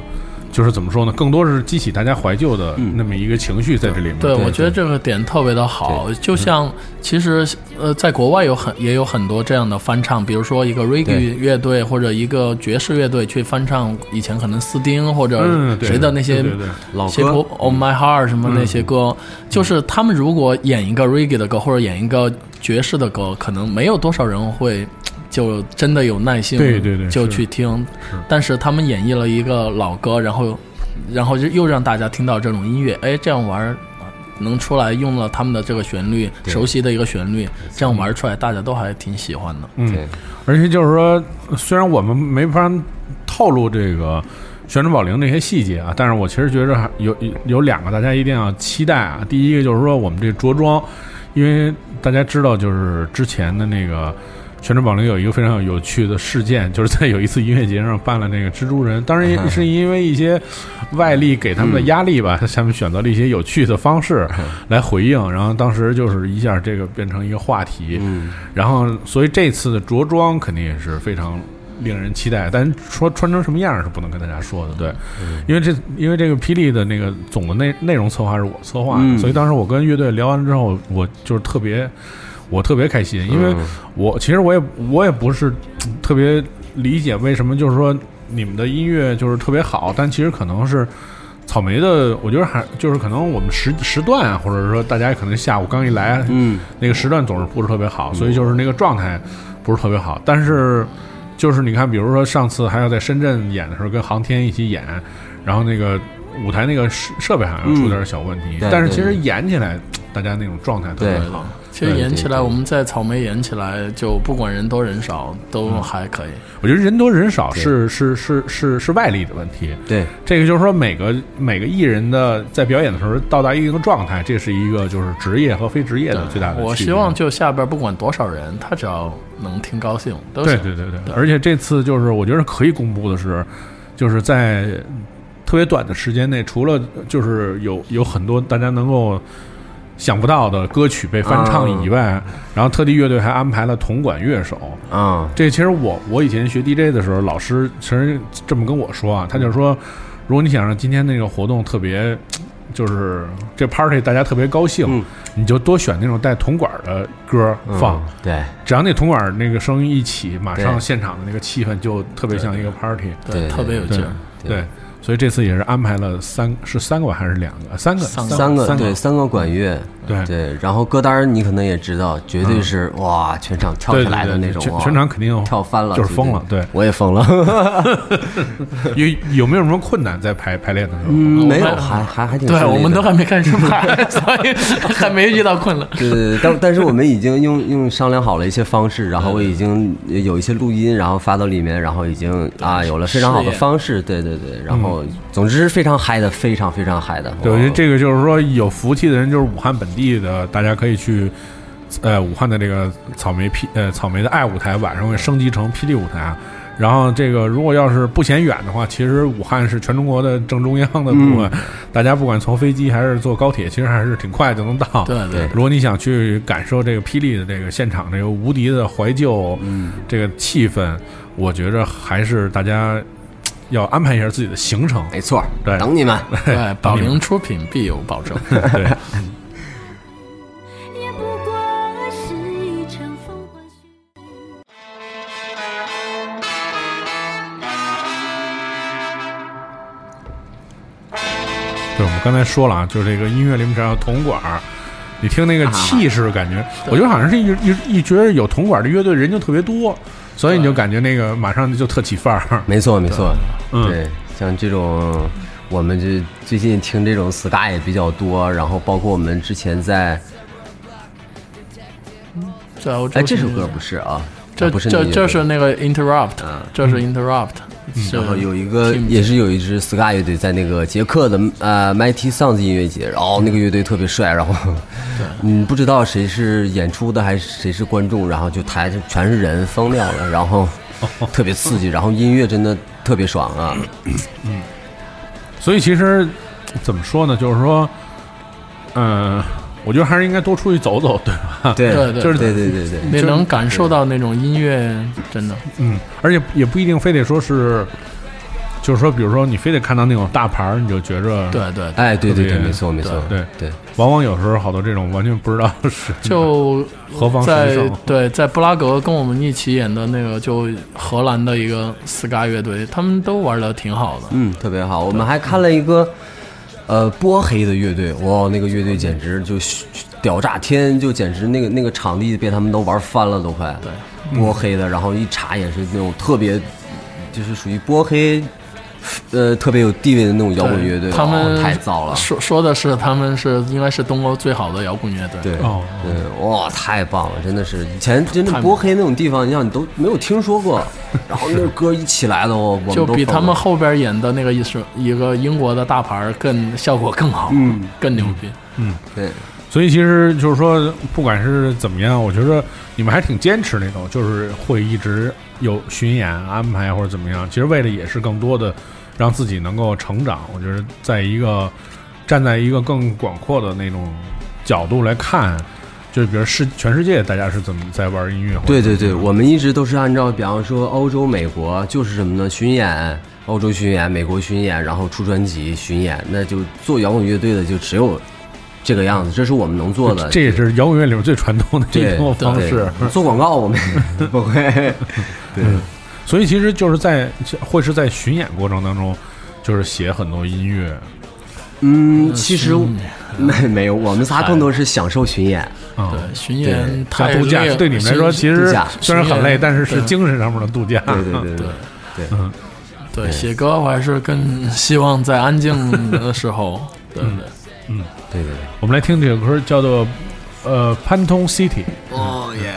就是怎么说呢？更多是激起大家怀旧的那么一个情绪在这里面。对，对我觉得这个点特别的好，就像其实呃，在国外有很也有很多这样的翻唱，比如说一个 reggae 乐队或者一个爵士乐队去翻唱以前可能斯丁或者谁的那些老歌 Oh My Heart 什么那些歌，就是他们如果演一个 reggae 的歌或者演一个爵士的歌，可能没有多少人会。就真的有耐心，对对对就去听。但是他们演绎了一个老歌，然后，然后就又让大家听到这种音乐，哎，这样玩儿能出来，用了他们的这个旋律，熟悉的一个旋律，这样玩出来，大家都还挺喜欢的。嗯，而且就是说，虽然我们没法透露这个旋转宝铃这些细节啊，但是我其实觉着还有有有两个大家一定要期待啊。第一个就是说我们这着装，因为大家知道，就是之前的那个。旋转宝铃有一个非常有趣的事件，就是在有一次音乐节上办了那个蜘蛛人，当然也是因为一些外力给他们的压力吧，他们选择了一些有趣的方式来回应，然后当时就是一下这个变成一个话题，然后所以这次的着装肯定也是非常令人期待，但说穿成什么样是不能跟大家说的，对，因为这因为这个霹雳的那个总的内内容策划是我策划的，嗯。所以当时我跟乐队聊完之后，我就是特别。我特别开心，因为我其实我也我也不是特别理解为什么就是说你们的音乐就是特别好，但其实可能是草莓的，我觉得还就是可能我们时时段啊，或者说大家可能下午刚一来，嗯，那个时段总是不是特别好，所以就是那个状态不是特别好。但是就是你看，比如说上次还要在深圳演的时候，跟航天一起演，然后那个舞台那个设设备好像出点小问题，但是其实演起来大家那种状态特别对好。其实演起来，我们在草莓演起来，就不管人多人少，都嗯还可以。我觉得人多人少是是是是是外力的问题，对，这个就是说每个每个艺人的在表演的时候到达一定的状态，这是一个就是职业和非职业的最大的。我希望就下边不管多少人，他只要能听高兴，都行。对对对对，而且这次就是我觉得可以公布的是，就是在特别短的时间内，除了就是有有很多大家能够想不到的歌曲被翻唱以外，然后特地乐队还安排了铜管乐手。啊，这其实我我以前学 DJ 的时候，老师其实这么跟我说啊，他就说，如果你想让今天那个活动特别，就是这 party 大家特别高兴，嗯你就多选那种带铜管的歌放。嗯对只要那铜管那个声音一起，马上现场的那个气氛就特别像一个 party。对对特别有劲儿。对，所以这次也是安排了三是三个还是两个？三个，三三个三对三个管乐，对对，然后歌单你可能也知道，绝对是哇，全场跳起来的那种，哇全全场肯定跳翻了，就是疯了。对，我也疯了。有有没有什么困难在排排练的时候？嗯，没有，还还还挺对，顺利的我们都还没开始排，所以 还没遇到困难。对对对，但但是我们已经用用商量好了一些方式，然后我已经有一些录音，然后发到里面，然后已经啊有了非常好的方式，对对对，然后总之是非常嗨的，非常非常嗨的。对，我觉得这个就是说有福气的人，就是武汉本地的，大家可以去，呃，武汉的这个草莓霹呃草莓的爱舞台晚上会升级成霹雳舞台。啊然后这个如果要是不嫌远的话，其实武汉是全中国的正中央的部分，大家不管从飞机还是坐高铁，其实还是挺快就能到。对对如果你想去感受这个霹雳的这个现场这个无敌的怀旧，嗯，这个气氛，我觉着还是大家要安排一下自己的行程。没错，对等你们。对，宝龄出品必有保证。对，对，我们刚才说了啊，就是这个音乐里面只要有铜管儿，你听那个气势，感觉，我觉得好像是一一一觉得有铜管的乐队人就特别多，所以你就感觉那个马上就特起范儿。没错没错，嗯。对，像这种我们这最近听这种 ska 也比较多，然后包括我们之前在，在欧洲哎，这首歌不是啊，这啊不是这这是那个 interrupt，这嗯是 interrupt，是然后有一个也是有一支 ska 乐队在那个捷克的呃 Mighty Sounds 音乐节，然后那个乐队特别帅，然后嗯不知道谁是演出的还是谁是观众，然后就台上全是人疯掉了，然后 特别刺激，然后音乐真的特别爽啊，嗯。所以其实怎么说呢，就是说，嗯、我觉得还是应该多出去走走，对吧？对对对就是对对对对，你能感受到那种音乐，真的嗯，而且也不一定非得说是，就是说，比如说你非得看到那种大牌儿，你就觉着对对，哎，对对对，没错没错，对对，往往有时候好多这种完全不知道是就 何方神在圣。对在布拉格跟我们一起演的那个，就荷兰的一个 ska 乐队，他们都玩的挺好的。嗯，特别好。我们还看了一个呃波黑的乐队，哇，那个乐队简直就屌炸天，就简直那个那个场地被他们都玩翻了，都快。对，波黑的，然后一查也是那种特别，就是属于波黑。呃，特别有地位的那种摇滚乐队，他们哇太糟了。说说的是他们是应该是东欧最好的摇滚乐队。对，哦对，哇，太棒了，真的是以前真的波黑那种地方，你像你都没有听说过，然后那歌一起来的，我我们就比他们后边演的那个一是一个英国的大牌更效果更好，嗯，更牛逼。嗯对所以其实就是说，不管是怎么样，我觉得你们还挺坚持那种，就是会一直有巡演安排或者怎么样。其实为的也是更多的让自己能够成长。我觉得在一个站在一个更广阔的那种角度来看，就是比如世全世界大家是怎么在玩音乐，对对对，我们一直都是按照，比方说欧洲、美国，就是什么呢？巡演，欧洲巡演，美国巡演，然后出专辑巡演，那就做摇滚乐队的就只有这个样子，这是我们能做的。这也是摇滚乐里面最传统的一对种方式。做广告我们 不会。对，所以其实就是在会是在巡演过程当中，就是写很多音乐嗯，其实没没有，我们仨更多是享受巡演。啊。对，巡演太度假对你们来说，其实虽然很累，但是是对精神上面的度假。对对对对对对，嗯，对写歌，我还是更希望在安静的时候，对对。对对对。我们来听这首歌，叫做呃《潘通 City》。哦耶！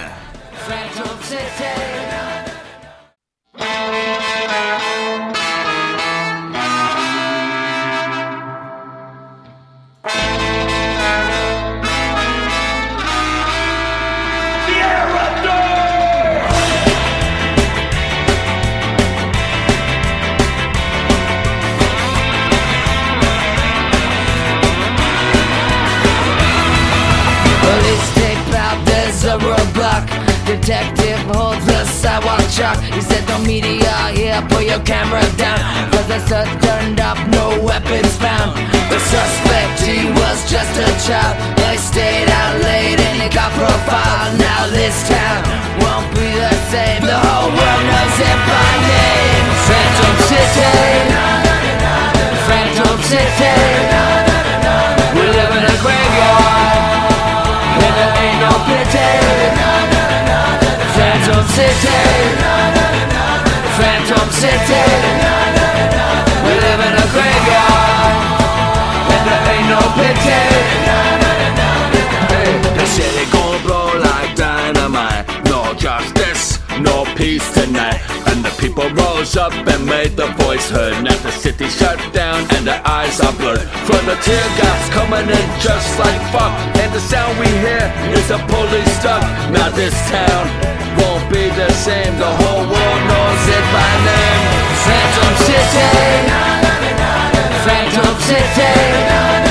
Camera down. Cause the search turned up, no weapons found. The suspect, he was just a child. They stayed out late and he got profiled. Now this town won't be the same. The whole world knows him by name. Phantom City. Phantom City. We live in a graveyard. Ain't no pity Phantom City City. We live in a graveyard And there ain't no pity. The city gon' blow like dynamite. No justice, no peace the voice heard. Now the city shut down and the eyes are blurred. From the tear gas coming in just like fuck. And the sound we hear is the police stuck. Now this town won't be the same. The whole world knows it by name. Phantom City Phantom City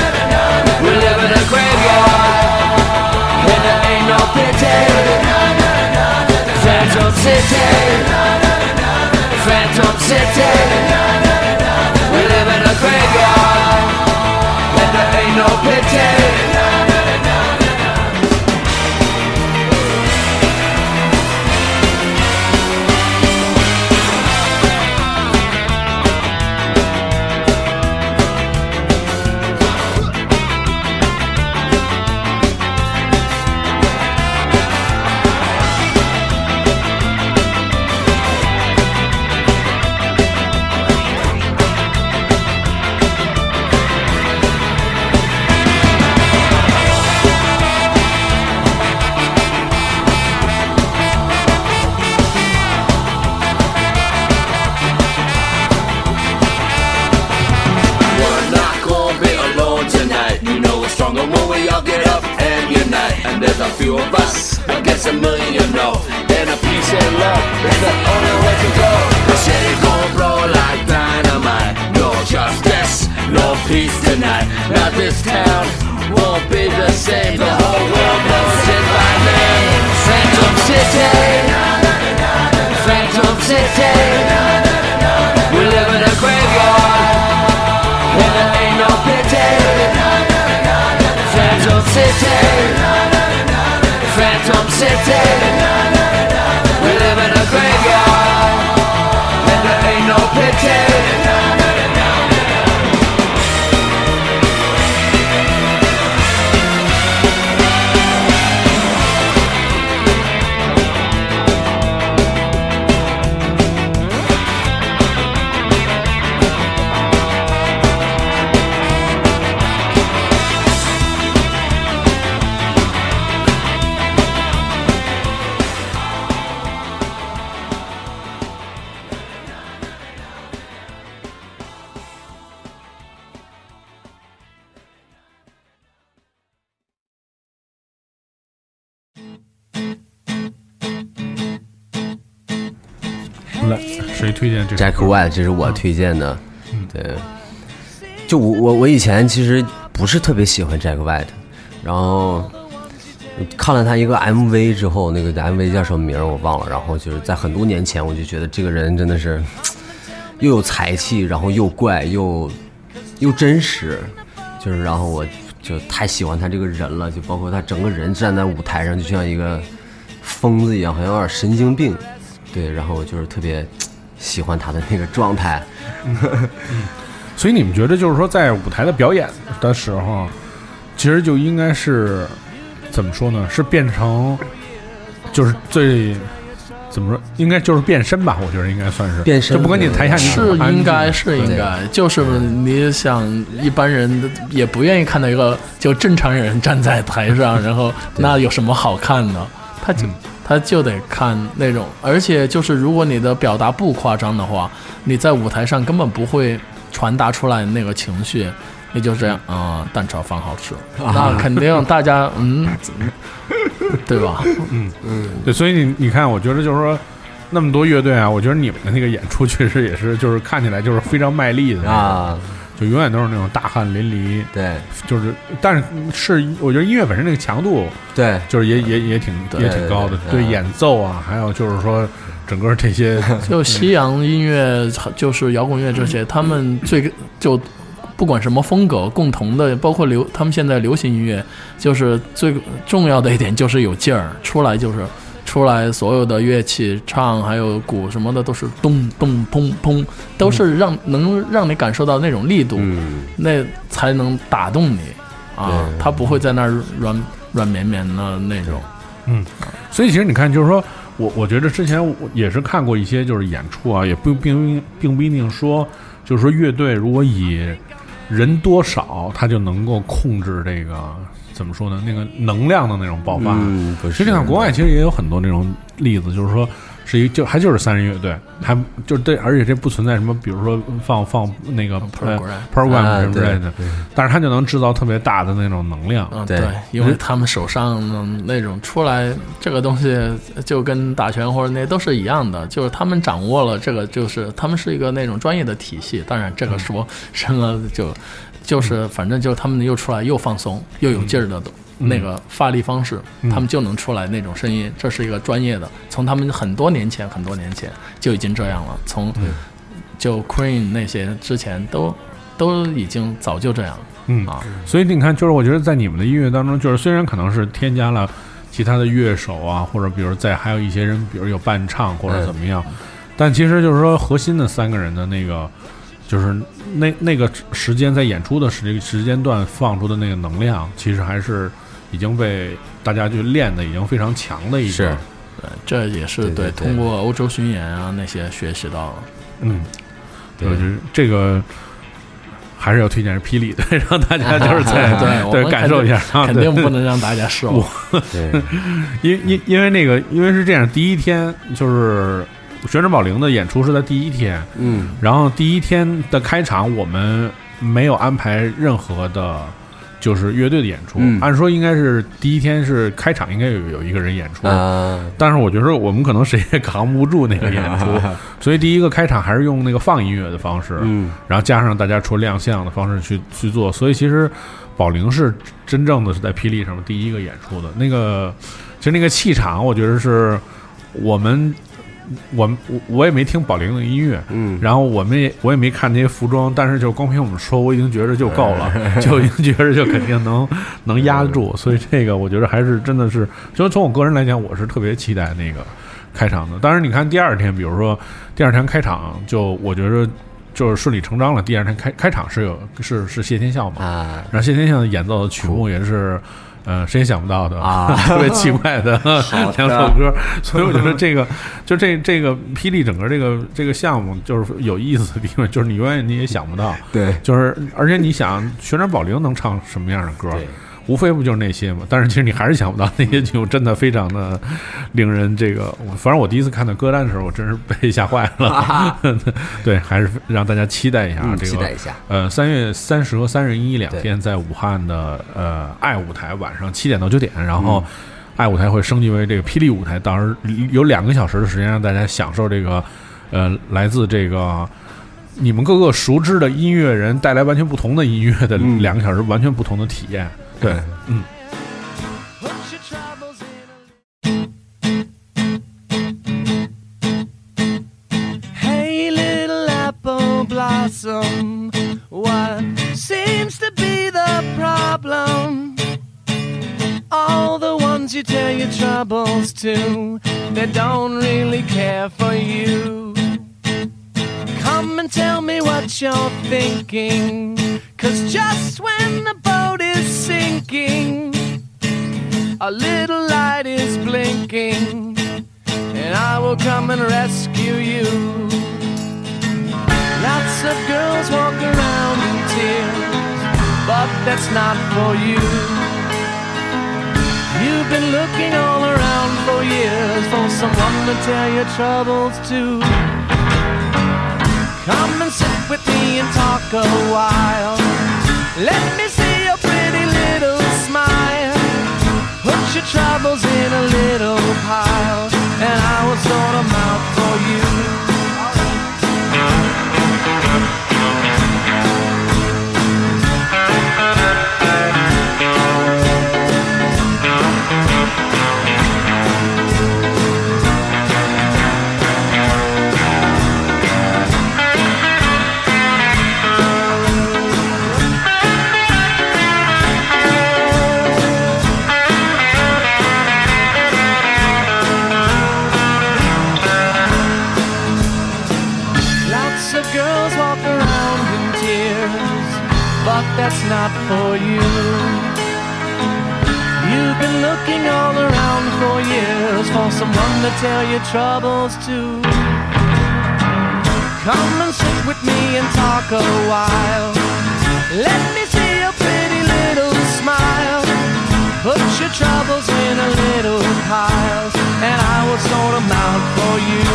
来，谁推荐这首 Jack White，这是我推荐的。对，就我我我以前其实不是特别喜欢 Jack White，然后看了他一个 MV 之后，那个 MV 叫什么名儿我忘了，然后就是在很多年前我就觉得这个人真的是又有才气，然后又怪又又真实，就是然后我就太喜欢他这个人了，就包括他整个人站在舞台上就像一个疯子一样，好像有点神经病。对，然后我就是特别喜欢他的那个状态。所以你们觉得，就是说，在舞台的表演的时候，其实就应该是怎么说呢？是变成就是最怎么说？应该就是变身吧？我觉得应该算是变身就不管你台下你是应该是应该，就是你想一般人也不愿意看到一个就正常人站在台上，然后那有什么好看的？他就他就得看那种，而且就是如果你的表达不夸张的话，你在舞台上根本不会传达出来那个情绪。也就这样啊、蛋炒饭好吃，那肯定大家嗯，对吧？嗯嗯？对，所以你你看，我觉得就是说。那么多乐队啊，我觉得你们的那个演出确实也是，就是看起来就是非常卖力的啊，就永远都是那种大汗淋漓，对。就是，但是是我觉得音乐本身那个强度，对。就是也也也挺对也挺高的，对演奏啊，还有就是说整个这些，就西洋音乐，就是摇滚乐这些，他们最就不管什么风格，共同的，包括流，他们现在流行音乐，就是最重要的一点就是有劲儿，出来就是出来，所有的乐器唱还有鼓什么的都是咚咚砰砰，都是让能让你感受到那种力度，嗯，那才能打动你啊，他不会在那儿软软绵绵的那种。嗯所以其实你看，就是说我我觉得之前我也是看过一些就是演出啊，也不并并不一定说，就是说乐队如果以人多少，他就能够控制这个怎么说呢？那个能量的那种爆发。嗯，不是。其实你看国外其实也有很多那种例子，就是说是一就还就是三人乐队，还就是对，而且这不存在什么，比如说放放那个呃 program program 啊什么之类的，但是他就能制造特别大的那种能量。嗯，对对，因为他们手上的那种出来这个东西，就跟打拳或者那都是一样的，就是他们掌握了这个，就是他们是一个那种专业的体系。当然，这个说深了 就就是反正就是他们又出来又放松又有劲儿的那个发力方式，他们就能出来那种声音。这是一个专业的，从他们很多年前很多年前就已经这样了，从就 Queen 那些之前都都已经早就这样了。嗯啊，所以你看，就是我觉得在你们的音乐当中，就是虽然可能是添加了其他的乐手啊，或者比如在还有一些人，比如有伴唱或者怎么样，但其实就是说核心的三个人的那个，就是那那个时间在演出的时时间段放出的那个能量，其实还是已经被大家就练的已经非常强的一个。是对，这也是对对对通过欧洲巡演啊那些学习到了。嗯，对我觉得这个还是要推荐是霹雳的，让大家 就是在对对感受一下，啊肯定不 能让大家失望。对，因因因为那个，因为是这样，第一天就是旋转宝铃的演出是在第一天，嗯然后第一天的开场我们没有安排任何的就是乐队的演出。嗯按说应该是第一天是开场，应该有有一个人演出。啊，但是我觉得我们可能谁也扛不住那个演出，所以第一个开场还是用那个放音乐的方式，嗯，然后加上大家出亮相的方式去去做，所以其实宝玲是真正的是在霹雳上面第一个演出的那个，其实那个气场，我觉得是我们。我们我我也没听宝玲的音乐，嗯然后我们也我也没看那些服装，但是就光凭我们说，我已经觉得就够了，就已经觉得就肯定能 能压得住，所以这个我觉得还是真的是，就从我个人来讲，我是特别期待那个开场的。当然，你看第二天，比如说第二天开场，就我觉得就是顺理成章了。第二天开开场是有是是谢天笑嘛，啊，然后谢天笑演奏的曲目也是。呃，谁也想不到的啊 特别奇怪的 两首歌，所以我觉得这个就这这个霹雳整个这个这个项目就是有意思的地方，就是你永远你也想不到，对，就是而且你想旋转宝铃能唱什么样的歌对？无非不就是那些嘛，但是其实你还是想不到那些就真的非常的令人这个，我反正我第一次看到歌单的时候，我真是被 吓坏了。对，还是让大家期待一下嗯这个，期待一下呃，三月三十和三十一两天在武汉的呃爱舞台晚上七点到九点，然后嗯爱舞台会升级为这个霹雳舞台，到时候有两个小时的时间让大家享受这个呃来自这个。你们各个熟知的音乐人带来完全不同的音乐的嗯两个小时，完全不同的体验。对，嗯 Hey, mm. little apple blossom, what seems to be the problem? All the ones you tell your troubles to, they don't really care for you. Come and tell me what you're thinking. Cause just when the boat is sinking, a little light is blinking, and I will come and rescue you. Lots of girls walk around in tears, but that's not for you. You've been looking all around for years for someone to tell your troubles to. Come and sit with me and talk a while. Let me see your pretty little smile. Put your troubles in a little pile, and I will sort them out for you. That's not for you. You've been looking all around for years for someone to tell your troubles to. Come and sit with me and talk a while. Let me see your pretty little smile. Put your troubles in a little pile, and I will sort them out for you.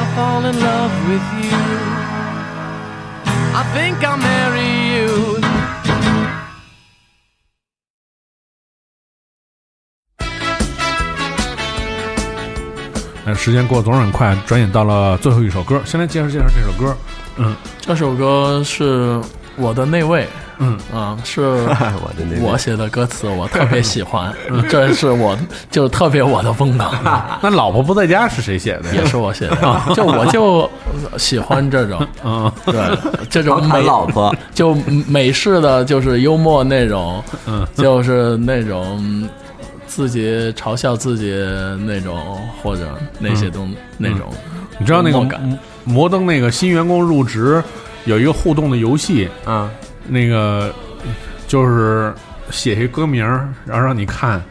I fall in love with you. I think I'll marry you. 呃，时间过得总是很快，转眼到了最后一首歌，先来介绍介绍这首歌。嗯这首歌是我的那位，嗯。啊，是 我的那我写的歌词，我特别喜欢，这是我就特别我的风格，那老婆不在家是谁写的？也是我写的，就我就喜欢这种，嗯对，这种谈美老婆，就美式的就是幽默那种，嗯。就是那种自己嘲笑自己那种，或者那些东、那种，你知道那个摩摩登那个新员工入职有一个互动的游戏，啊，那个就是写一歌名，然后让你看，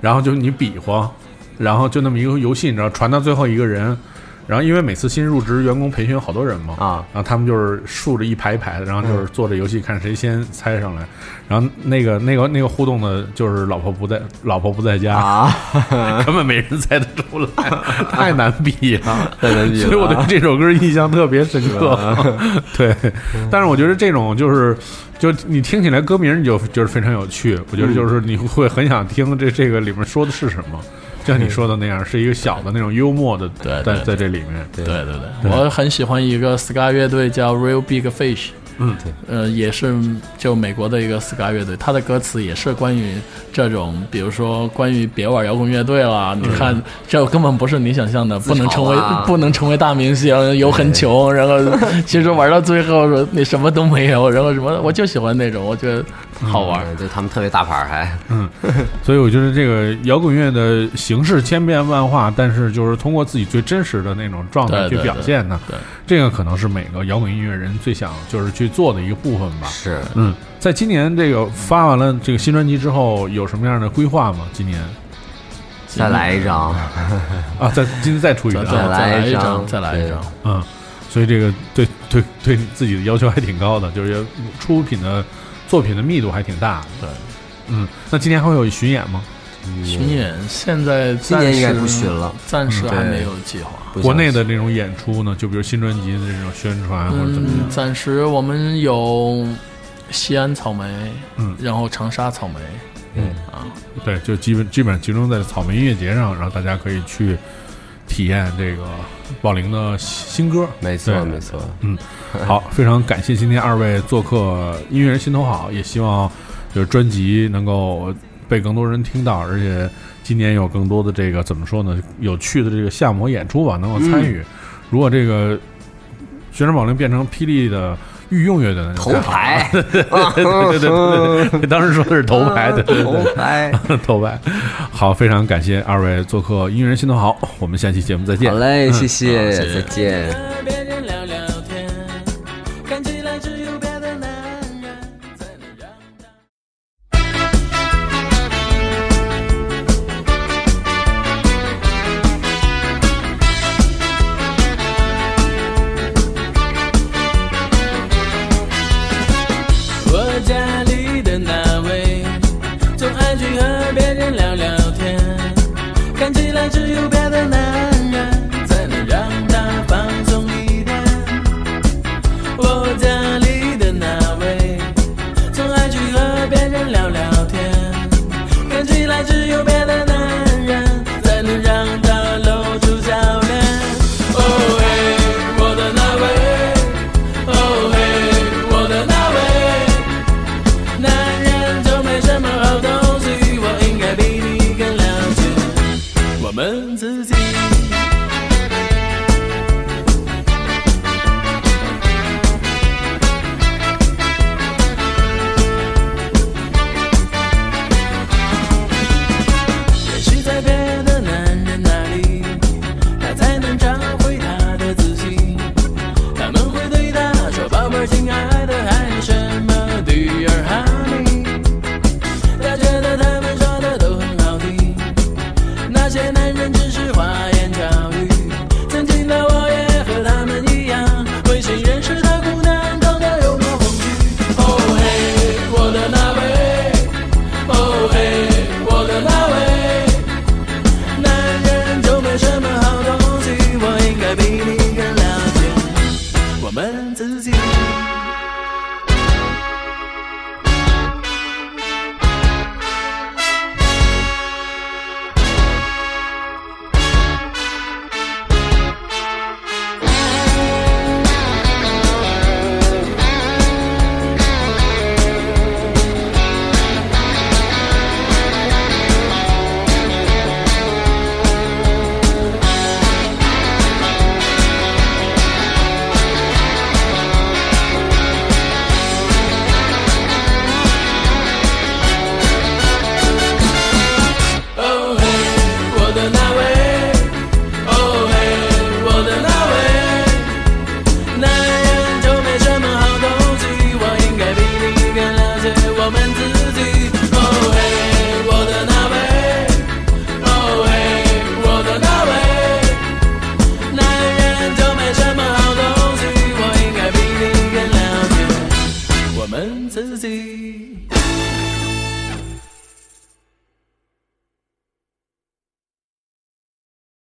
然后就你比划，然后就那么一个游戏，你知道，传到最后一个人，然后因为每次新入职员工培训有好多人嘛，啊然后他们就是竖着一排一排的，然后就是做着游戏，看谁先猜上来。然后那个那个那个互动的，就是老婆不在，老婆不在家，啊，根本没人猜得出来，太难比了，太难比了所以我对这首歌印象特别深刻。对，但是我觉得这种就是，就你听起来歌名你就就是非常有趣。我觉得就是你会很想听这这个里面说的是什么。就像你说的那样，是一个小的那种幽默的，对在在这里面。对对。对，我很喜欢一个 ska 乐队叫 Real Big Fish，嗯，呃，也是就美国的一个 ska 乐队，它的歌词也是关于这种，比如说关于别玩摇滚乐队啦，你看这根本不是你想象的，不能成为不能成为大明星，又很穷，然后其实玩到最后说你什么都没有，然后什么，我就喜欢那种，我觉得好玩。就，他们特别大牌还，嗯，所以我觉得这个摇滚乐的形式千变万化，但是就是通过自己最真实的那种状态去表现呢。对，这个可能是每个摇滚音乐人最想就是去做的一个部分吧。是嗯，在今年这个发完了这个新专辑之后，有什么样的规划吗？今年再来一张，啊，再今年再出一张，再来一张，再来一张。嗯，所以这个对对对自己的要求还挺高的，就是出品的作品的密度还挺大的。对，嗯，那今年还会有巡演吗？巡演现在今年应该暂时不巡了，暂时还没有计划。国内的这种演出呢，就比如新专辑的这种宣传或者怎么嗯，样？暂时我们有西安草莓，嗯然后长沙草莓，嗯啊，对，就基本基本上集中在草莓音乐节上，然后大家可以去体验这个宝玲的新歌。没错没错，嗯好，非常感谢今天二位做客音乐人心头好，也希望就是专辑能够被更多人听到，而且今年有更多的这个怎么说呢，有趣的这个项目和演出吧，能够参与。如果这个学生宝玲变成霹雳的御用乐队，的头牌，对对对对对，当时说的是头牌，对对对。头牌，头牌。好，非常感谢二位做客音乐人心头好，我们下期节目再见。好。嘞，谢谢，再见。别